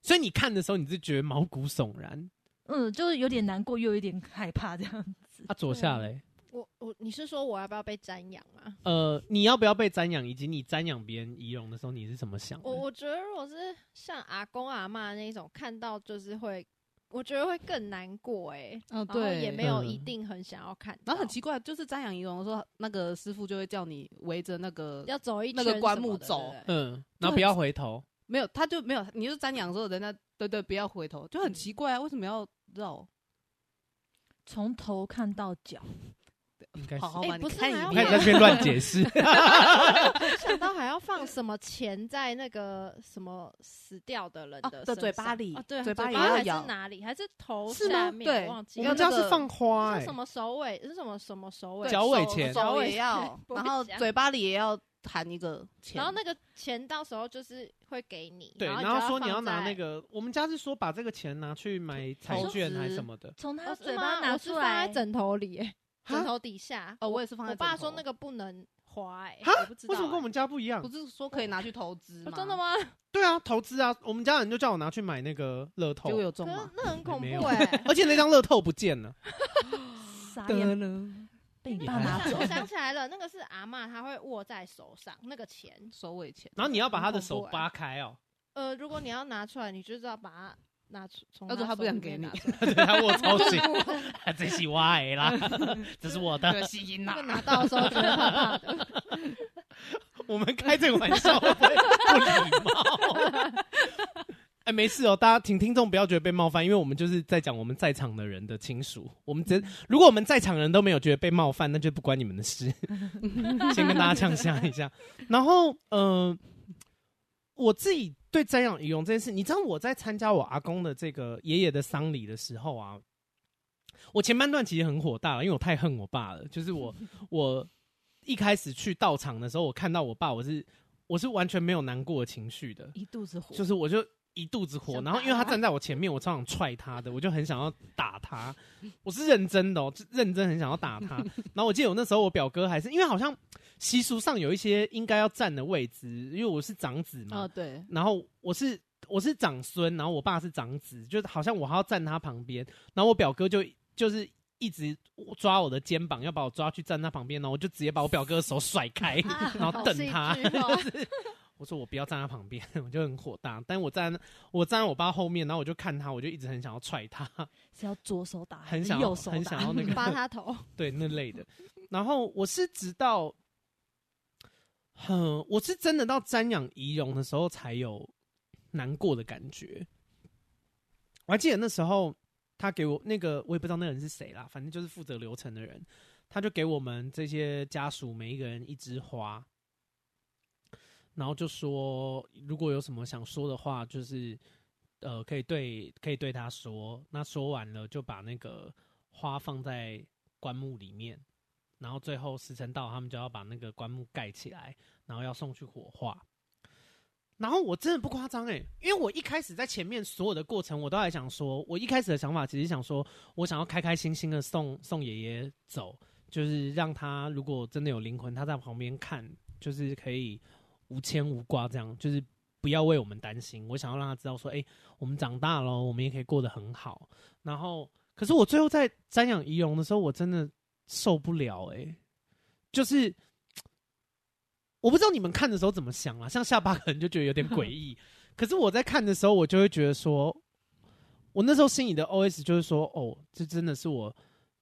所以你看的时候，你是觉得毛骨悚然？嗯，就是有点难过，又有点害怕这样子。啊，左下嘞？我我，你是说我要不要被瞻仰啊？呃，你要不要被瞻仰？以及你瞻仰别人仪容的时候，你是怎么想的？我我觉得，如果是像阿公阿妈那种，看到就是会。我觉得会更难过哎、欸，哦对，也没有一定很想要看、嗯。然后很奇怪，就是瞻仰仪容的时候，那个师傅就会叫你围着那个要走一圈那个棺木走，嗯，然后不要回头。没有，他就没有，你就瞻仰的时候，人家对，对对，不要回头，就很奇怪啊，为什么要绕？从头看到脚。应该是，哎，不是，你看你在这边乱解释。[laughs] 想到还要放什么钱在那个什么死掉的人的的嘴巴里？对，嘴巴也要咬。还是哪里？还是头下面？对，忘记。我们家是放花，是什么首尾？是什么什么首尾？脚尾钱，脚尾要，然后嘴巴里也要含一个钱。然后那个钱到时候就是会给你，对，然后说你要拿那个。我们家是说把这个钱拿去买彩券还是什么的。从他嘴巴拿出来，在枕头里。枕头底下哦，我也是放在。我爸说那个不能花哎，哈，为什么跟我们家不一样？不是说可以拿去投资吗？真的吗？对啊，投资啊！我们家人就叫我拿去买那个乐透，就有中吗？那很恐怖哎！[laughs] 而且那张乐透不见了，[laughs] 傻眼了，被你爸拿走。我想起来了，那个是阿妈，她会握在手上那个钱，手尾钱。然后你要把他的手扒开哦。呃，如果你要拿出来，你就是要把它。拿出，他说他不想给你，[laughs] 对他握超紧，[laughs] 这是我的啦，这是我的。那个拿到的时候觉得怕怕的。[laughs] 我们开这个玩笑会不礼貌？哎，没事哦，大家请听众不要觉得被冒犯，因为我们就是在讲我们在场的人的亲属。我们只如果我们在场人都没有觉得被冒犯，那就不关你们的事。先跟大家呛下一下，然后嗯、呃，我自己。对瞻仰遗容这件事，你知道我在参加我阿公的这个爷爷的丧礼的时候啊，我前半段其实很火大了，因为我太恨我爸了。就是我 [laughs] 我一开始去到场的时候，我看到我爸，我是我是完全没有难过的情绪的，一肚子火，就是我就一肚子火。然后因为他站在我前面，我超想踹他的，我就很想要打他，[laughs] 我是认真的哦，认真很想要打他。[laughs] 然后我记得我那时候我表哥还是因为好像。习俗上有一些应该要站的位置，因为我是长子嘛。哦，对。然后我是我是长孙，然后我爸是长子，就好像我还要站他旁边。然后我表哥就就是一直抓我的肩膀，要把我抓去站他旁边，然后我就直接把我表哥的手甩开，[laughs] 然后瞪他。我说我不要站他旁边，[laughs] 我就很火大。但我站我站在我爸后面，然后我就看他，我就一直很想要踹他，是要左手打，很想右手很想要那个扒他头，[laughs] 对那类的。然后我是直到。哼，我是真的到瞻仰遗容的时候才有难过的感觉。我还记得那时候他给我那个我也不知道那个人是谁啦，反正就是负责流程的人，他就给我们这些家属每一个人一枝花，然后就说如果有什么想说的话，就是呃可以对可以对他说，那说完了就把那个花放在棺木里面，然后最后时辰到，他们就要把那个棺木盖起来，然后要送去火化。然后我真的不夸张诶，因为我一开始在前面所有的过程，我都还想说，我一开始的想法其实想说，我想要开开心心的送送爷爷走，就是让他如果真的有灵魂，他在旁边看，就是可以无牵无挂这样，就是不要为我们担心。我想要让他知道说，哎，我们长大了，我们也可以过得很好。然后，可是我最后在瞻仰仪容的时候，我真的受不了哎，就是。我不知道你们看的时候怎么想啊？像下巴可能就觉得有点诡异，[laughs] 可是我在看的时候，我就会觉得说，我那时候心里的 OS 就是说，哦，这真的是我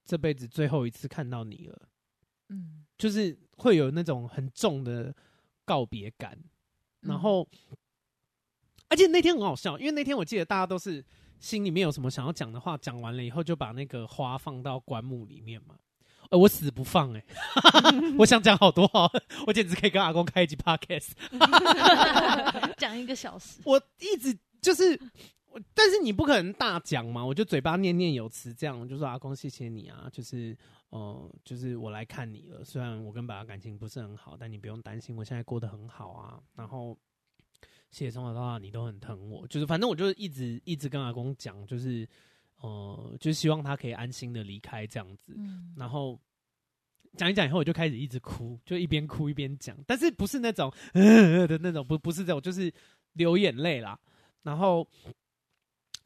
这辈子最后一次看到你了，嗯，就是会有那种很重的告别感。然后，而且那天很好笑，因为那天我记得大家都是心里面有什么想要讲的话，讲完了以后就把那个花放到棺木里面嘛。呃，我死不放哎、欸！[laughs] 我想讲好多好，我简直可以跟阿公开一集 podcast，[laughs] 讲一个小时。我一直就是，但是你不可能大讲嘛，我就嘴巴念念有词，这样我就说阿公谢谢你啊，就是，呃，就是我来看你了。虽然我跟爸爸感情不是很好，但你不用担心，我现在过得很好啊。然后谢谢从小到大你都很疼我，就是反正我就一直一直跟阿公讲，就是。呃，就希望他可以安心的离开这样子，嗯、然后讲一讲以后，我就开始一直哭，就一边哭一边讲，但是不是那种 [laughs] 呃呃的那种，不不是这种，就是流眼泪啦。然后，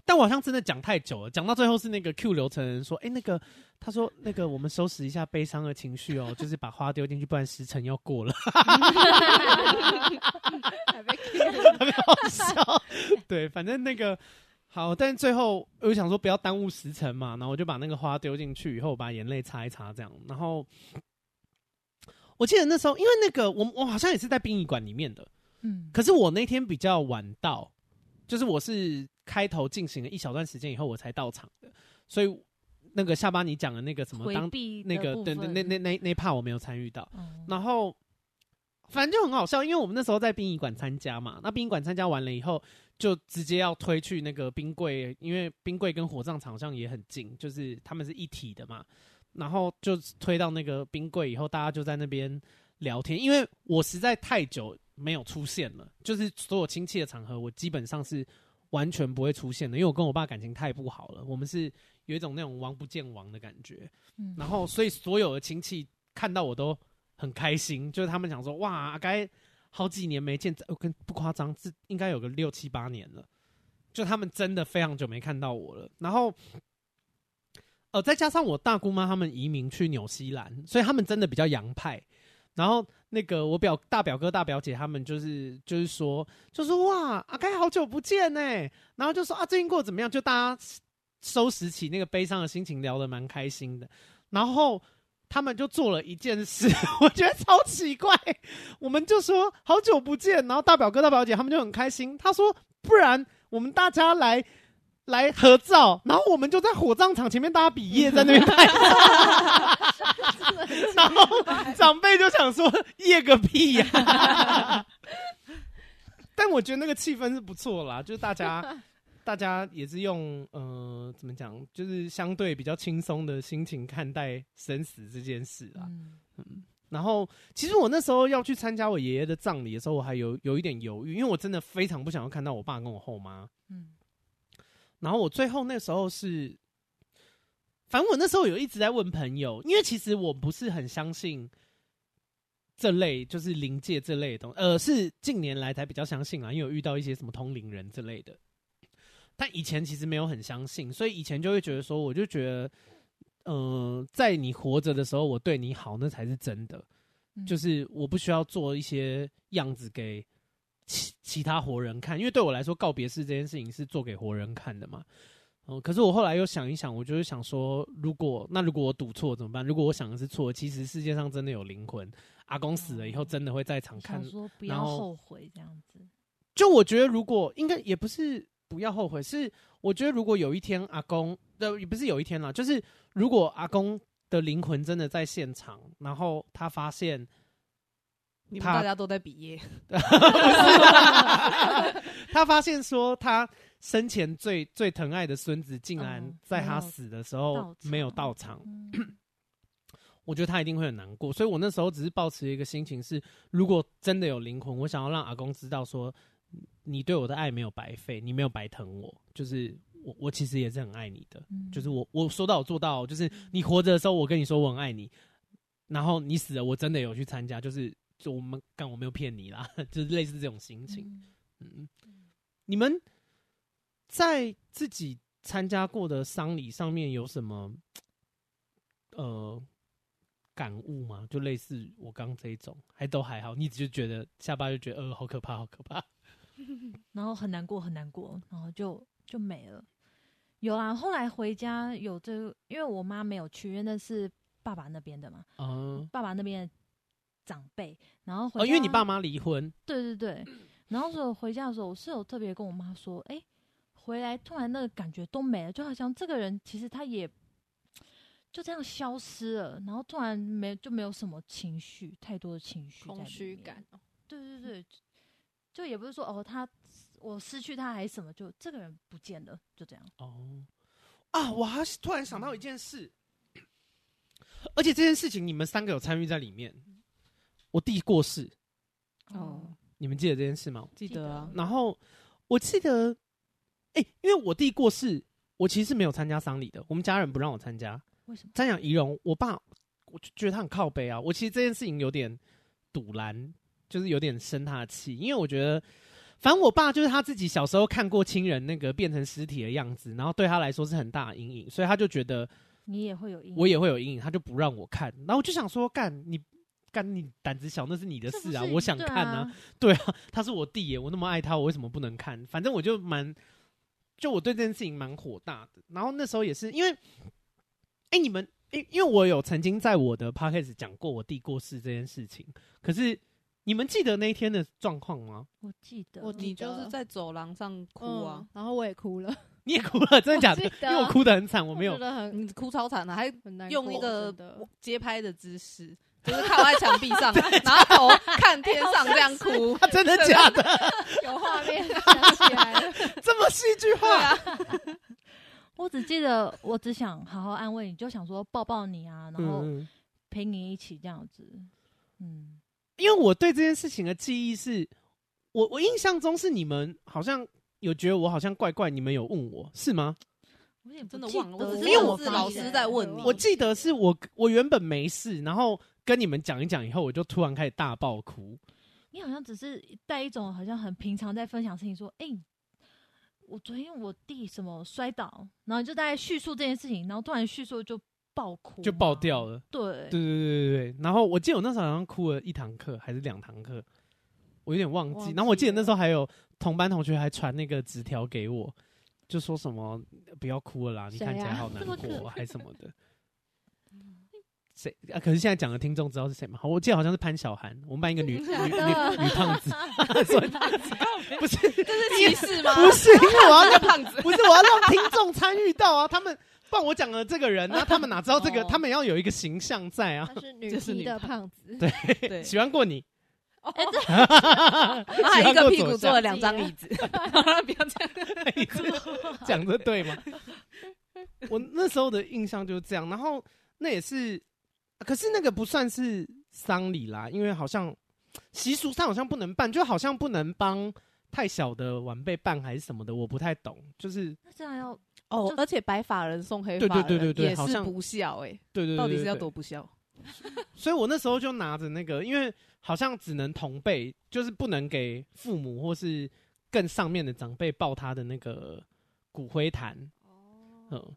但我好像真的讲太久了，讲到最后是那个 Q 流程人说，哎、欸，那个他说那个我们收拾一下悲伤的情绪哦，就是把花丢进去，不然时辰要过了，还被 Q 了，很好笑。对，反正那个。好，但是最后我就想说不要耽误时辰嘛，然后我就把那个花丢进去以后，把眼泪擦一擦，这样。然后我记得那时候，因为那个我我好像也是在殡仪馆里面的，嗯，可是我那天比较晚到，就是我是开头进行了一小段时间以后我才到场的，所以那个下巴你讲的那个什么当那个对对那那那那 part 我没有参与到，嗯、然后反正就很好笑，因为我们那时候在殡仪馆参加嘛，那殡仪馆参加完了以后。就直接要推去那个冰柜，因为冰柜跟火葬场好像也很近，就是他们是一体的嘛。然后就推到那个冰柜以后，大家就在那边聊天。因为我实在太久没有出现了，就是所有亲戚的场合，我基本上是完全不会出现的。因为我跟我爸感情太不好了，我们是有一种那种王不见王的感觉。然后所以所有的亲戚看到我都很开心，就是他们想说：“哇，该。”好几年没见，我跟不夸张，是应该有个六七八年了。就他们真的非常久没看到我了。然后，呃，再加上我大姑妈他们移民去纽西兰，所以他们真的比较洋派。然后那个我表大表哥大表姐他们就是就是说，就说哇，阿该好久不见呢。然后就说啊，最近过得怎么样？就大家收拾起那个悲伤的心情，聊得蛮开心的。然后。他们就做了一件事，[laughs] 我觉得超奇怪。我们就说好久不见，然后大表哥大表姐他们就很开心。他说：“不然我们大家来来合照。”然后我们就在火葬场前面大家比耶，在那边拍。[laughs] 然后长辈就想说：“耶个屁呀！” [laughs] 但我觉得那个气氛是不错啦，就是大家。大家也是用呃，怎么讲，就是相对比较轻松的心情看待生死这件事啊。嗯，嗯，然后其实我那时候要去参加我爷爷的葬礼的时候，我还有有一点犹豫，因为我真的非常不想要看到我爸跟我后妈。嗯，然后我最后那时候是，反正我那时候有一直在问朋友，因为其实我不是很相信这类就是灵界这类的东西，呃，是近年来才比较相信啊，因为有遇到一些什么通灵人之类的。但以前其实没有很相信，所以以前就会觉得说，我就觉得，嗯、呃，在你活着的时候，我对你好，那才是真的。嗯、就是我不需要做一些样子给其其他活人看，因为对我来说，告别式这件事情是做给活人看的嘛。嗯、呃，可是我后来又想一想，我就是想说，如果那如果我赌错怎么办？如果我想的是错，其实世界上真的有灵魂，阿公死了以后真的会在场看，说不要后悔这样子。就我觉得，如果应该也不是。不要后悔，是我觉得如果有一天阿公，呃，也不是有一天啦，就是如果阿公的灵魂真的在现场，然后他发现。你们大家都在毕业，[laughs] 他发现说他生前最最疼爱的孙子，竟然在他死的时候没有到场。[clears throat] 我觉得他一定会很难过，所以我那时候只是保持一个心情是：如果真的有灵魂，我想要让阿公知道说，你对我的爱没有白费，你没有白疼我，就是我我其实也是很爱你的，就是我我说到我做到，就是你活着的时候我跟你说我很爱你，然后你死了我真的有去参加，就是。就我们干，我没有骗你啦，就是类似这种心情。嗯，嗯，你们在自己参加过的丧礼上面有什么呃感悟吗？就类似我刚这一种，还都还好。你只是觉得下巴就觉得呃好可怕，好可怕，[laughs] 然后很难过，很难过，然后就就没了。有啊，后来回家有这个，因为我妈没有去，因为那是爸爸那边的嘛。嗯，爸爸那边。长辈，然后回哦，因为你爸妈离婚，对对对，然后说回家的时候，我室友特别跟我妈说，哎、欸，回来突然那个感觉都没了，就好像这个人其实他也就这样消失了，然后突然没就没有什么情绪，太多的情绪，空虚感。对对对，就也不是说哦，他我失去他还是什么，就这个人不见了，就这样。哦，啊，我还是突然想到一件事，[coughs] 而且这件事情你们三个有参与在里面。我弟过世，哦，你们记得这件事吗？记得啊。然后我记得，哎、欸，因为我弟过世，我其实是没有参加丧礼的。我们家人不让我参加，为什么？瞻仰仪容，我爸我就觉得他很靠北啊。我其实这件事情有点堵拦，就是有点生他的气，因为我觉得，反正我爸就是他自己小时候看过亲人那个变成尸体的样子，然后对他来说是很大的阴影，所以他就觉得你也会有阴影，我也会有阴影，他就不让我看。然后我就想说，干你。干你胆子小，那是你的事啊！我想看啊，对啊，[laughs] 他是我弟耶，我那么爱他，我为什么不能看？反正我就蛮，就我对这件事情蛮火大的。然后那时候也是因为，哎、欸，你们，因、欸、因为我有曾经在我的 podcast 讲过我弟过世这件事情，可是你们记得那一天的状况吗？我记得，我你就是在走廊上哭啊、嗯，然后我也哭了，[laughs] 你也哭了，真的假的？因为我哭得很惨，我没有，我觉得很，你哭超惨的，还用一个街拍的姿势。就是靠在墙壁上，[laughs] 然后头看天上这样哭，[laughs] 真的假的？[laughs] 有画面想起来了，这么戏剧化、啊。我只记得，我只想好好安慰你，就想说抱抱你啊，然后陪你一起这样子。嗯，因为我对这件事情的记忆是，我我印象中是你们好像有觉得我好像怪怪，你们有问我是吗？我也真的忘了，我因为我是老师在问你，我记得是我我原本没事，然后。跟你们讲一讲以后，我就突然开始大爆哭。你好像只是带一种好像很平常在分享事情，说：“哎、欸，我昨天我弟什么摔倒，然后就大概叙述这件事情，然后突然叙述就爆哭，就爆掉了。对”对对对对对。然后我记得我那时候好像哭了一堂课还是两堂课，我有点忘记。然后我记得那时候还有同班同学还传那个纸条给我，就说什么不要哭了啦，你看起来好难过，[laughs] 还什么的。谁啊？可是现在讲的听众知道是谁吗？好，我记得好像是潘小涵，我们班一个女 [laughs] 女女女胖子，[laughs] 不是这是歧视吗？不是，因为我要让 [laughs] 胖子，不是我要让听众参与到啊。他们不然我讲了这个人，那他们哪知道这个？他们要有一个形象在啊。他是女是的胖子，对对，喜欢过你。哦，他一个屁股坐了两张椅子，不要这样，讲的对吗？我那时候的印象就是这样，然后那也是。可是那个不算是丧礼啦，因为好像习俗上好像不能办，就好像不能帮太小的晚辈办还是什么的，我不太懂。就是那这样要哦，而且白发人送黑发人，对对对对对，也是不孝哎、欸，对对，对，对，对，对，到底是要多不孝？所以我那时候就拿着那个，因为好像只能同辈，就是不能给父母或是更上面的长辈抱他的那个骨灰坛。哦，嗯。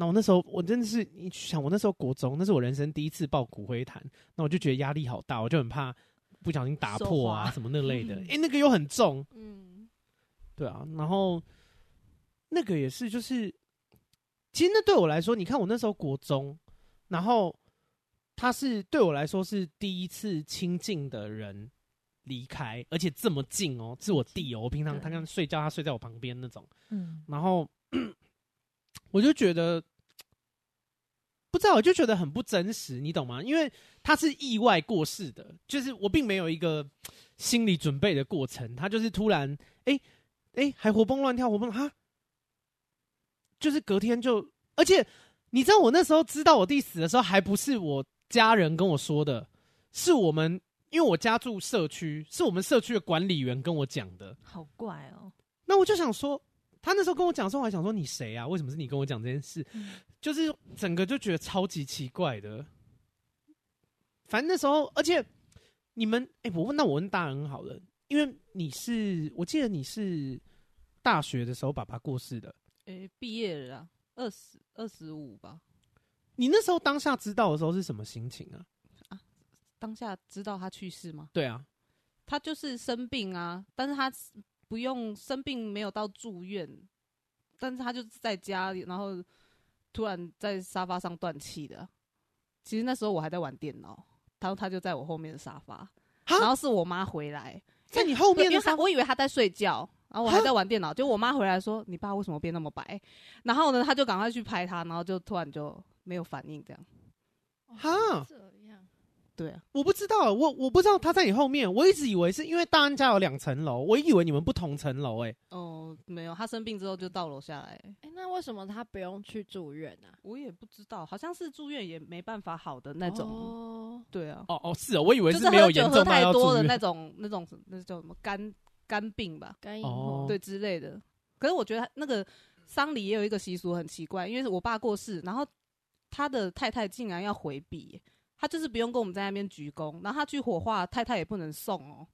那我那时候，我真的是你想，我那时候国中，那是我人生第一次抱骨灰坛，那我就觉得压力好大，我就很怕不小心打破啊什么那类的，诶、欸，那个又很重，嗯，对啊，然后那个也是，就是其实那对我来说，你看我那时候国中，然后他是对我来说是第一次亲近的人离开，而且这么近哦，是我弟哦，我平常他刚睡觉，他睡在我旁边那种，嗯，然后。我就觉得不知道，我就觉得很不真实，你懂吗？因为他是意外过世的，就是我并没有一个心理准备的过程，他就是突然，哎、欸、哎、欸，还活蹦乱跳，活蹦哈，就是隔天就，而且你知道，我那时候知道我弟死的时候，还不是我家人跟我说的，是我们，因为我家住社区，是我们社区的管理员跟我讲的，好怪哦。那我就想说。他那时候跟我讲的时候，我还想说你谁啊？为什么是你跟我讲这件事？嗯、就是整个就觉得超级奇怪的。反正那时候，而且你们，哎、欸，我问，那我问大人好了，因为你是，我记得你是大学的时候爸爸过世的，哎、欸，毕业了啊，二十二十五吧。你那时候当下知道的时候是什么心情啊？啊，当下知道他去世吗？对啊，他就是生病啊，但是他。不用生病，没有到住院，但是他就在家里，然后突然在沙发上断气的。其实那时候我还在玩电脑，然后他就在我后面的沙发，然后是我妈回来，在你后面的沙发，我以为他在睡觉，然后我还在玩电脑，就我妈回来说：“你爸为什么变那么白？”然后呢，他就赶快去拍他，然后就突然就没有反应，这样。哈。对啊，我不知道，我我不知道他在你后面，我一直以为是因为大安家有两层楼，我以为你们不同层楼，哎，哦，没有，他生病之后就到楼下来，哎、欸，那为什么他不用去住院呢、啊？我也不知道，好像是住院也没办法好的那种，哦，对啊，哦哦，是啊，我以为是没有严重太多的那种那种那叫什么肝肝病吧，肝硬化，对之类的。可是我觉得那个丧礼也有一个习俗很奇怪，因为是我爸过世，然后他的太太竟然要回避。他就是不用跟我们在那边鞠躬，然后他去火化，太太也不能送哦。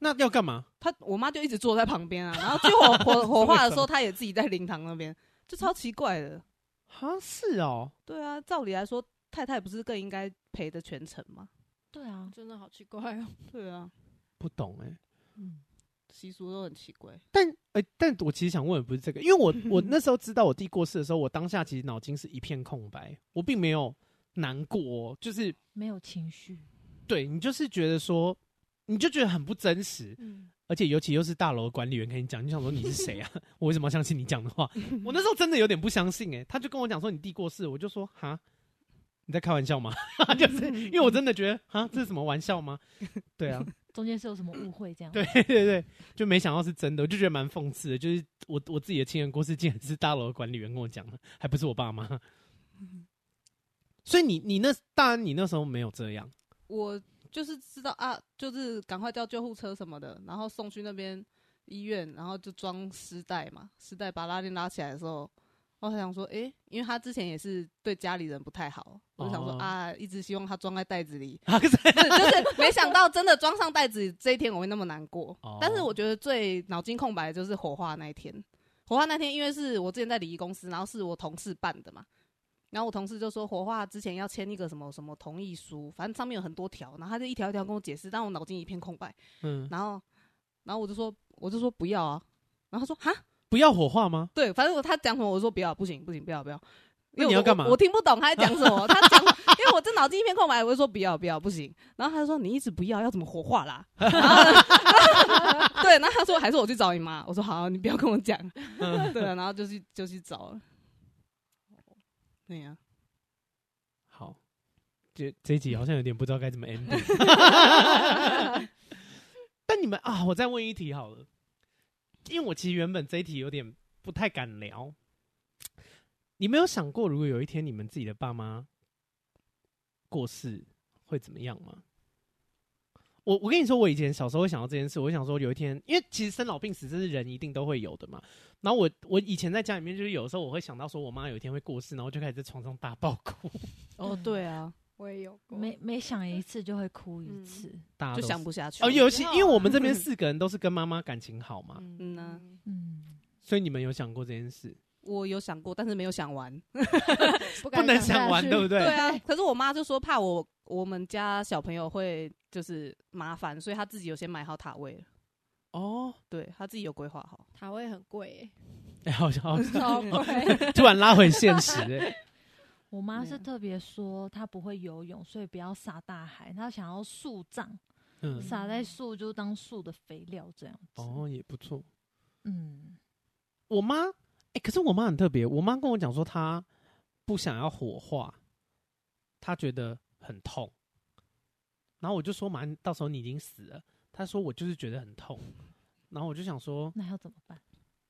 那要干嘛？他我妈就一直坐在旁边啊，然后去火火 [laughs] 火化的时候，他也自己在灵堂那边，就超奇怪的。哈是哦。对啊，照理来说，太太不是更应该陪的全程吗？对啊，真的好奇怪哦。[laughs] 对啊，不懂哎、欸。嗯，习俗都很奇怪。但哎、欸，但我其实想问的不是这个，因为我 [laughs] 我那时候知道我弟过世的时候，我当下其实脑筋是一片空白，我并没有。难过，就是没有情绪。对，你就是觉得说，你就觉得很不真实。嗯，而且尤其又是大楼管理员跟你讲，你想说你是谁啊？[laughs] 我为什么要相信你讲的话？[laughs] 我那时候真的有点不相信。哎，他就跟我讲说你弟过世，我就说哈，你在开玩笑吗？[laughs] 就是因为我真的觉得哈，这是什么玩笑吗？对啊，中间是有什么误会这样？对对对，就没想到是真的，我就觉得蛮讽刺的。就是我我自己的亲人过世，竟然是大楼管理员跟我讲的，还不是我爸妈。所以你你那当然你那时候没有这样，我就是知道啊，就是赶快叫救护车什么的，然后送去那边医院，然后就装尸袋嘛，尸袋把拉链拉起来的时候，我还想说，哎、欸，因为他之前也是对家里人不太好，我就想说、哦、啊，一直希望他装在袋子里，啊、是就是没想到真的装上袋子这一天我会那么难过。哦、但是我觉得最脑筋空白的就是火化那一天，火化那天因为是我之前在礼仪公司，然后是我同事办的嘛。然后我同事就说火化之前要签一个什么什么同意书，反正上面有很多条，然后他就一条一条跟我解释，但我脑筋一片空白。嗯，然后，然后我就说，我就说不要啊，然后他说哈，不要火化吗？对，反正他讲什么我就说不要，不行不行，不要不要。那你要干嘛？我，我听不懂他在讲什么，他讲，[laughs] 因为我这脑筋一片空白，我就说不要不要，不行。然后他就说你一直不要，要怎么火化啦？[laughs] 然后对，然后他说还是我去找你妈。我说好，你不要跟我讲。嗯、[laughs] 对，然后就去就去找了。对呀，好，这这一集好像有点不知道该怎么 end。[laughs] 但你们啊，我再问一题好了，因为我其实原本这一题有点不太敢聊。你没有想过，如果有一天你们自己的爸妈过世，会怎么样吗？我我跟你说，我以前小时候会想到这件事，我想说有一天，因为其实生老病死这是人一定都会有的嘛。然后我我以前在家里面，就是有的时候我会想到说我妈有一天会过世，然后就开始在床上大爆哭。[laughs] 哦，对啊，[laughs] 我也有过，每每想一次就会哭一次，嗯、大家就想不下去。哦，尤其因为我们这边四个人都是跟妈妈感情好嘛，嗯呢，[laughs] 嗯，所以你们有想过这件事？我有想过，但是没有想完，不，不能想完，对不对？对啊。可是我妈就说怕我我们家小朋友会就是麻烦，所以他自己有先买好塔位了。哦，对，他自己有规划好。塔位很贵、欸，哎、欸，好像 [laughs] 好像超贵，[laughs] 突然拉回现实、欸。我妈是特别说她不会游泳，所以不要撒大海，她想要树葬，嗯，撒在树就当树的肥料这样子。哦，也不错。嗯，我妈。哎，可是我妈很特别，我妈跟我讲说她不想要火化，她觉得很痛。然后我就说嘛，到时候你已经死了。他说我就是觉得很痛。然后我就想说，那要怎么办？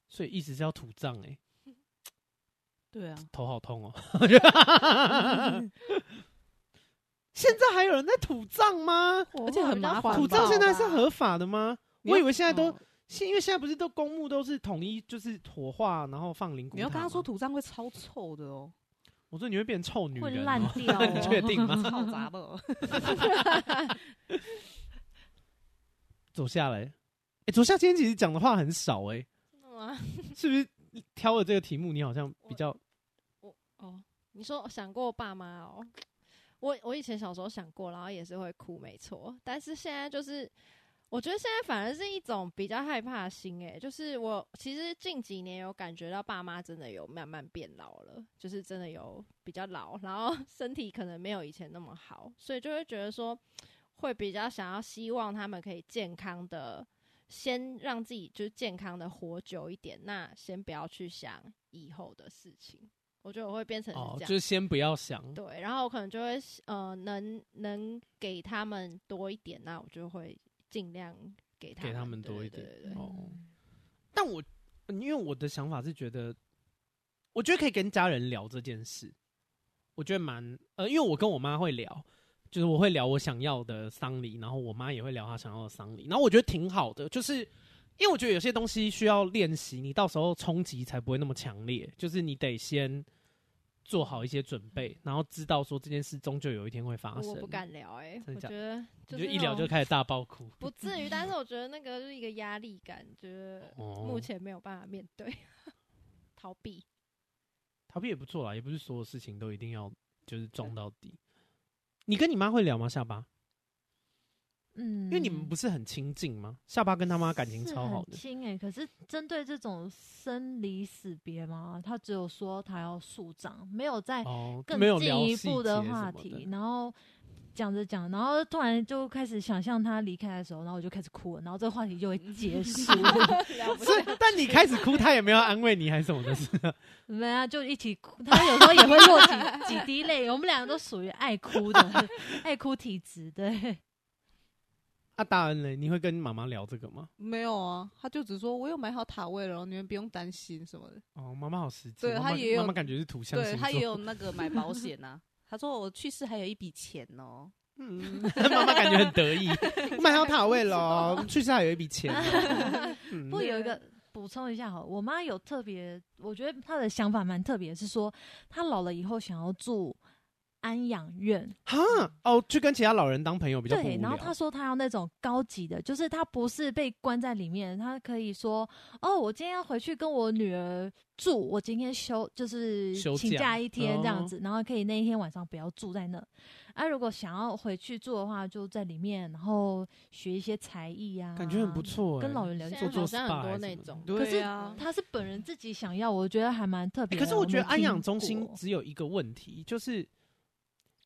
所以一直是要土葬哎。对啊，头好痛哦。[laughs] 现在还有人在土葬吗？而且很麻烦。土葬现在是合法的吗？我以为现在都，现因为现在不是都公墓都是统一，就是火化然后放灵骨。你要跟他说土葬会超臭的哦。我说你会变臭女人，会烂掉，[laughs] 你确定吗？[laughs] 好杂的。[laughs] 左下来，哎、欸，左下今天其实讲的话很少哎、欸，是不是挑了这个题目？你好像比较，我，我哦，你说想过爸妈哦。[tsk] 我我以前小时候想过，然后也是会哭，没错。但是现在就是，我觉得现在反而是一种比较害怕的心，诶，就是我其实近几年有感觉到爸妈真的有慢慢变老了，就是真的有比较老，然后 [laughs] 身体可能没有以前那么好，所以就会觉得说，会比较想要希望他们可以健康的，先让自己就是健康的活久一点，那先不要去想以后的事情。我觉得我会变成这样，哦，就是先不要想。对，然后我可能就会呃，能能给他们多一点，那我就会尽量给他们给他们多一点。哦，但我因为我的想法是觉得，我觉得可以跟家人聊这件事，我觉得蛮呃，因为我跟我妈会聊，就是我会聊我想要的丧礼，然后我妈也会聊她想要的丧礼，然后我觉得挺好的，就是。因为我觉得有些东西需要练习，你到时候冲击才不会那么强烈。就是你得先做好一些准备，然后知道说这件事终究有一天会发生。我不敢聊哎、欸，我觉得就一聊就开始大爆哭，不至于，但是我觉得那个是一个压力感，觉得目前没有办法面对，[laughs] 逃避，逃避也不错啦，也不是所有事情都一定要就是撞到底。你跟你妈会聊吗？下巴？嗯，因为你们不是很亲近吗？下巴跟他妈感情超好的，亲哎、欸。可是针对这种生离死别嘛，他只有说他要树葬，没有再更进一步的话题。哦、然后讲着讲，然后突然就开始想象他离开的时候，然后我就开始哭了，然后这个话题就会结束。[laughs] 所以，但你开始哭，他也没有安慰你，还是什么的事？[laughs] 没啊，就一起哭。他有时候也会落几几滴泪。我们两个都属于爱哭的，[laughs] 爱哭体质，对。啊，大恩嘞，你会跟妈妈聊这个吗？没有啊，他就只说我有买好塔位了，你们不用担心什么的。哦，妈妈好实际。对他也有，妈妈感觉是图像。对他也有那个买保险呐、啊。[laughs] 他说我去世还有一笔钱哦。嗯，[laughs] 妈妈感觉很得意，[laughs] 我买好塔位了，去世还有一笔钱、哦。不过有一个补充一下哈，我妈有特别，我觉得她的想法蛮特别，是说她老了以后想要住。安养院哈哦，去跟其他老人当朋友比较对。然后他说他要那种高级的，就是他不是被关在里面，他可以说哦，我今天要回去跟我女儿住，我今天休就是请假一天这样子，然后可以那一天晚上不要住在那。啊，如果想要回去住的话，就在里面，然后学一些才艺呀，感觉很不错。跟老人聊做做 SPA 很多那种，可是他是本人自己想要，我觉得还蛮特别。可是我觉得安养中心只有一个问题，就是。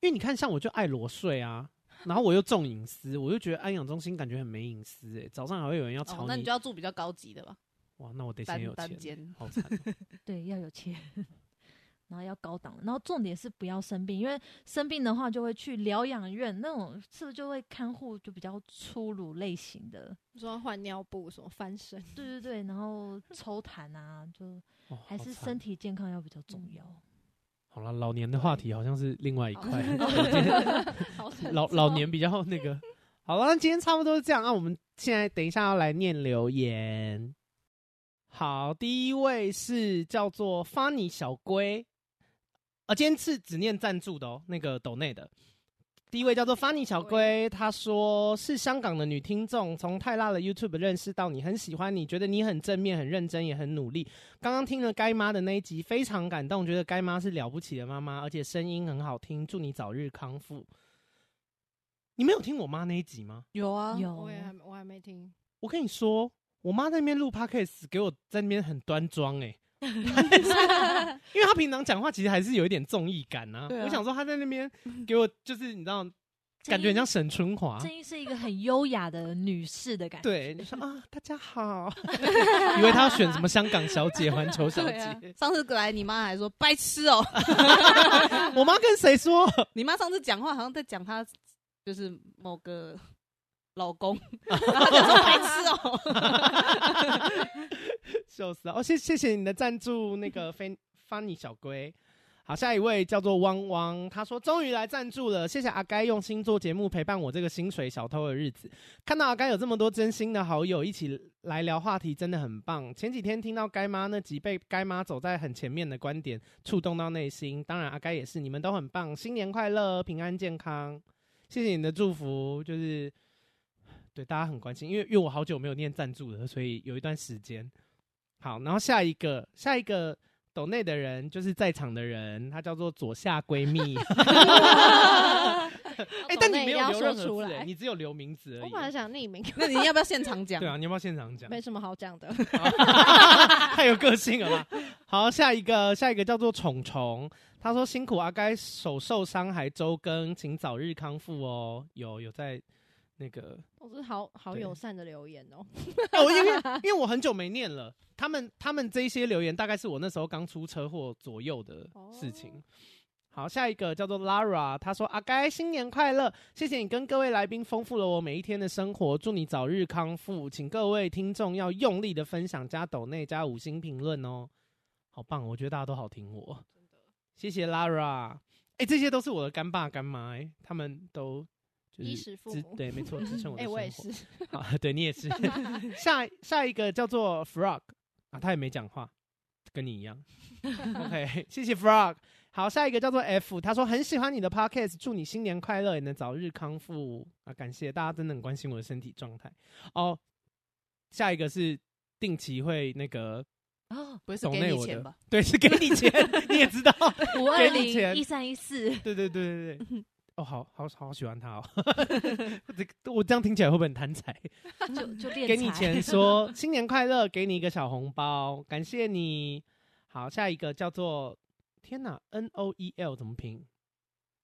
因为你看，像我就爱裸睡啊，然后我又重隐私，我就觉得安养中心感觉很没隐私哎、欸。早上还会有人要吵你，哦，那你就要住比较高级的吧？哇，那我得先有钱，好惨。[laughs] 对，要有钱，然后要高档，然后重点是不要生病，因为生病的话就会去疗养院，那种是不是就会看护就比较粗鲁类型的？你说换尿布什么翻身？对对对，然后 [laughs] 抽痰啊，就还是身体健康要比较重要。哦好了，老年的话题好像是另外一块。[laughs] [laughs] 老老年比较那个。好了，那今天差不多是这样。那我们现在等一下要来念留言。好，第一位是叫做 Funny 小龟，啊，今天是只念赞助的哦，那个抖内的。第一位叫做 Funny 小龟，他说是香港的女听众，从泰辣的 YouTube 认识到你，很喜欢你，觉得你很正面、很认真，也很努力。刚刚听了该妈的那一集，非常感动，觉得该妈是了不起的妈妈，而且声音很好听。祝你早日康复。你没有听我妈那一集吗？有啊，有，我也还我还没听。我跟你说，我妈在那边录 Podcast，给我在那边很端庄哎。[laughs] 因为他平常讲话其实还是有一点综艺感啊。我想说他在那边给我就是你知道 [laughs] 感觉很像沈春华。声音是一个很优雅的女士的感觉。对，你说啊，大家好，[laughs] 以为他要选什么香港小姐、环球小姐。啊、上次来，你妈还说白痴哦。我妈跟谁说？你妈上次讲话好像在讲她，就是某个老公，[laughs] 然后她就说白痴哦。[laughs] 笑死了！哦，谢谢谢你的赞助，那个 [laughs] 菲 Funny 小龟。好，下一位叫做汪汪，他说终于来赞助了，谢谢阿该用心做节目陪伴我这个薪水小偷的日子。看到阿该有这么多真心的好友一起来聊话题，真的很棒。前几天听到该妈那集被该妈走在很前面的观点，触动到内心。当然阿该也是，你们都很棒，新年快乐，平安健康。谢谢你的祝福，就是对大家很关心，因为因为我好久没有念赞助了，所以有一段时间。好，然后下一个，下一个。抖内的人就是在场的人，她叫做左下闺蜜。[laughs] 哎、欸，但你没有留任何字，你只有留名字而已。我本来想匿名，那你要不要现场讲？对啊，你要不要现场讲？没什么好讲的，[laughs] 太有个性了吧？好，下一个，下一个叫做虫虫，他说辛苦阿该手受伤还周更，请早日康复哦。有有在。那个，我是好好友善的留言哦。哦，[laughs] 因为 [laughs] 因为我很久没念了，他们他们这些留言大概是我那时候刚出车祸左右的事情。Oh. 好，下一个叫做 Lara，他说阿该新年快乐，谢谢你跟各位来宾丰富了我每一天的生活，祝你早日康复，请各位听众要用力的分享加抖内加五星评论哦，好棒，我觉得大家都好听我，谢谢 Lara，哎、欸，这些都是我的干爸干妈，哎，他们都。衣食父母，对，没错，支撑我的 [laughs] 生活。哎、欸，我也是。好，[laughs] 对你也是。[laughs] 下下一个叫做 Frog 啊，他也没讲话，跟你一样。OK，谢谢 Frog。好，下一个叫做 F，他说很喜欢你的 Podcast，祝你新年快乐，也能早日康复啊！感谢大家，真的很关心我的身体状态。哦，下一个是定期会那个哦，不是给你钱吧？对，是给你钱，你也知道，五二零一三一四，对对对对对。哦，好好好喜欢他哦！[laughs] 我这样听起来会不会很贪财？就就给你钱说新年快乐，给你一个小红包，感谢你。好，下一个叫做天哪，N O E L 怎么拼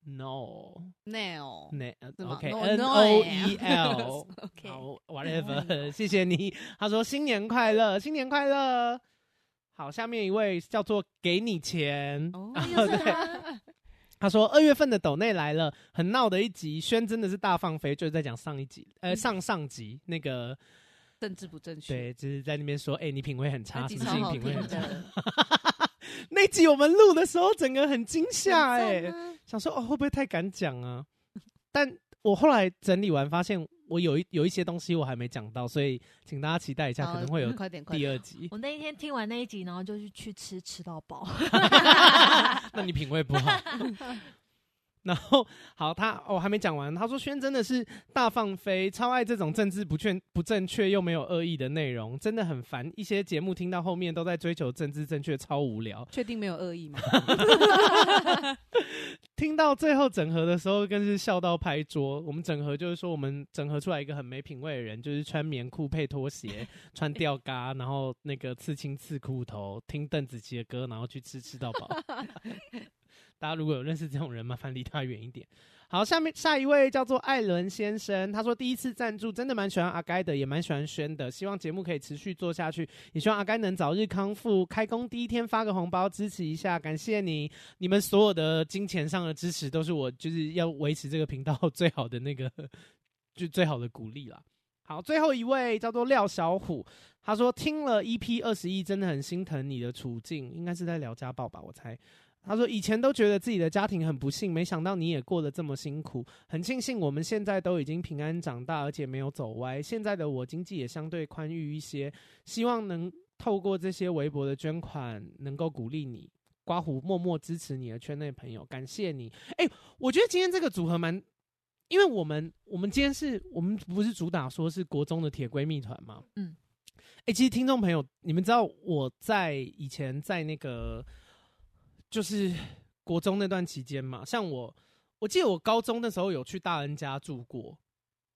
？No，Nail，Nail，OK，N O E L，OK，好，Whatever，[laughs] 谢谢你。他说新年快乐，新年快乐。好，下面一位叫做给你钱哦，对。他说：“二月份的抖内来了，很闹的一集。轩真的是大放飞，就是在讲上一集，呃，上上集那个政治不正确，对，就是在那边说，哎、欸，你品味很差，什么性品味很差。[laughs] 那集我们录的时候，整个很惊吓，哎，想说哦，会不会太敢讲啊？但我后来整理完，发现。”我有一有一些东西我还没讲到，所以请大家期待一下，可能会有第二集。我那一天听完那一集，然后就去去吃，吃到饱。[laughs] 那你品味不好。[laughs] [laughs] 然后好，他哦还没讲完。他说：“轩真的是大放飞，超爱这种政治不确不正确又没有恶意的内容，真的很烦。一些节目听到后面都在追求政治正确，超无聊。确定没有恶意吗？[laughs] [laughs] 听到最后整合的时候，更是笑到拍桌。我们整合就是说，我们整合出来一个很没品味的人，就是穿棉裤配拖鞋，穿吊嘎，然后那个刺青刺裤头，听邓紫棋的歌，然后去吃吃到饱。[laughs] ”大家如果有认识这种人，麻烦离他远一点。好，下面下一位叫做艾伦先生，他说第一次赞助，真的蛮喜欢阿该的，也蛮喜欢轩的，希望节目可以持续做下去，也希望阿该能早日康复。开工第一天发个红包支持一下，感谢你，你们所有的金钱上的支持都是我就是要维持这个频道最好的那个就最好的鼓励啦。好，最后一位叫做廖小虎，他说听了 EP 二十一，真的很心疼你的处境，应该是在聊家暴吧，我猜。他说：“以前都觉得自己的家庭很不幸，没想到你也过得这么辛苦。很庆幸我们现在都已经平安长大，而且没有走歪。现在的我经济也相对宽裕一些，希望能透过这些微薄的捐款，能够鼓励你，刮胡默默支持你的圈内朋友，感谢你。哎，我觉得今天这个组合蛮，因为我们我们今天是我们不是主打说是国中的铁闺蜜团吗？嗯，哎，其实听众朋友，你们知道我在以前在那个。”就是国中那段期间嘛，像我，我记得我高中那时候有去大恩家住过，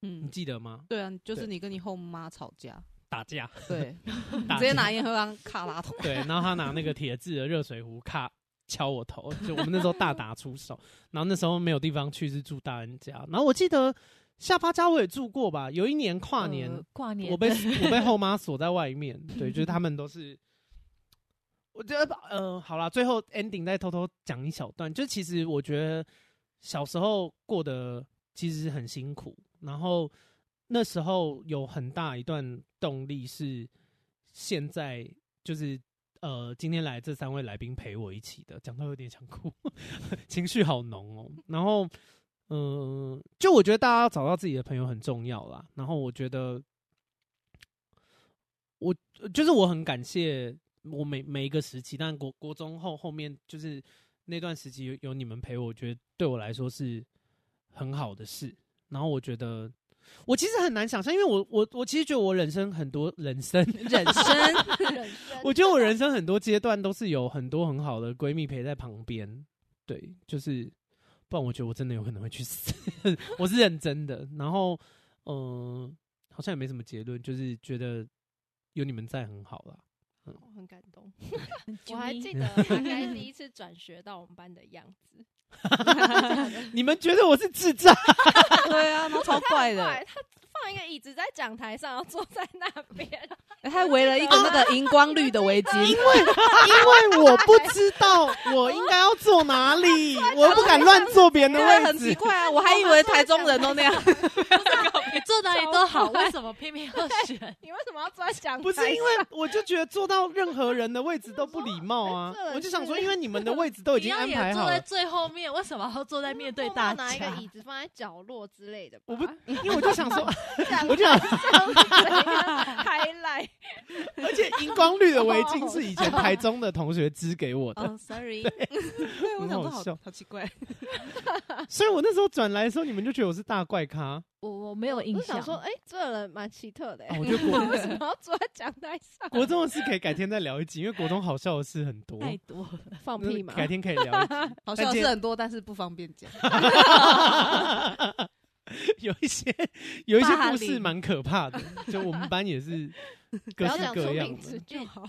嗯，你记得吗？对啊，就是你跟你后妈吵架打架，对，[laughs] 直接拿烟灰缸卡拉桶，对，然后他拿那个铁制的热水壶卡敲我头，就我们那时候大打出手，然后那时候没有地方去，是住大人家。然后我记得下巴家我也住过吧，有一年跨年，呃、跨年我被 [laughs] 我被后妈锁在外面，对，就是他们都是。我觉得，呃，好啦，最后 ending 再偷偷讲一小段，就其实我觉得小时候过得其实很辛苦，然后那时候有很大一段动力是现在就是呃今天来这三位来宾陪我一起的，讲到有点想哭，[laughs] 情绪好浓哦。然后，嗯、就我觉得大家找到自己的朋友很重要啦。然后我觉得，我就是我很感谢。我每每一个时期，但国国中后后面就是那段时期有有你们陪我，我觉得对我来说是很好的事。然后我觉得我其实很难想象，因为我我我其实觉得我人生很多人生人 [laughs] 生，我觉得我人生很多阶段都是有很多很好的闺蜜陪在旁边。对，就是不然我觉得我真的有可能会去死，[laughs] 我是认真的。然后嗯、呃，好像也没什么结论，就是觉得有你们在很好啦。我很感动，[laughs] 我还记 [laughs] 得他该第一次转学到我们班的样子。[laughs] 你们觉得我是智障？对啊，他超怪的。他放一个椅子在讲台上，然后坐在那边，[laughs] 他还围了一个那个荧光绿的围巾。因为因为我不知道我应该要坐哪里，[laughs] 我不敢乱坐别人的位置。很奇怪啊，我还以为台中人都那样。你坐哪里都好，为什么偏偏要选？你为什么要坐在讲台？不是因为我就觉得坐到任何人的位置都不礼貌啊！[laughs] 我就想说，因为你们的位置都已经安排好了，坐在最后面，为什么要坐在面对大家？拿一个椅子放在角落之类的。我不，因为我就想说，我就想开来，而且荧光绿的围巾是以前台中的同学织给我的。哦，sorry，我想说，好好奇怪。[laughs] 所以我那时候转来的时候，你们就觉得我是大怪咖。我我没有印象，我想说，哎、欸，这个人蛮奇特的、我觉得国 [laughs] 为什么要坐在讲台上？国中的事可以改天再聊一集，因为国中好笑的事很多，太多了，放屁嘛。改天可以聊一集，[laughs] 好笑的事很多，但是不方便讲。[laughs] 有一些 [laughs] 有一些故事蛮可怕的，就我们班也是 [laughs] 各式各样的就好。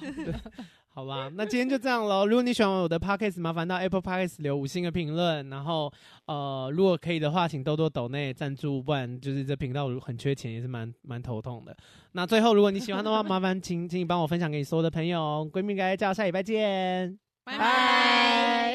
好吧，那今天就这样喽。如果你喜欢我的 Podcast，麻烦到 Apple Podcast 留五星的评论。然后，呃，如果可以的话，请多多抖内赞助，不然就是这频道很缺钱，也是蛮蛮头痛的。那最后，如果你喜欢的话，麻烦请请你帮我分享给你所有的朋友。闺蜜该叫下礼拜见，拜拜。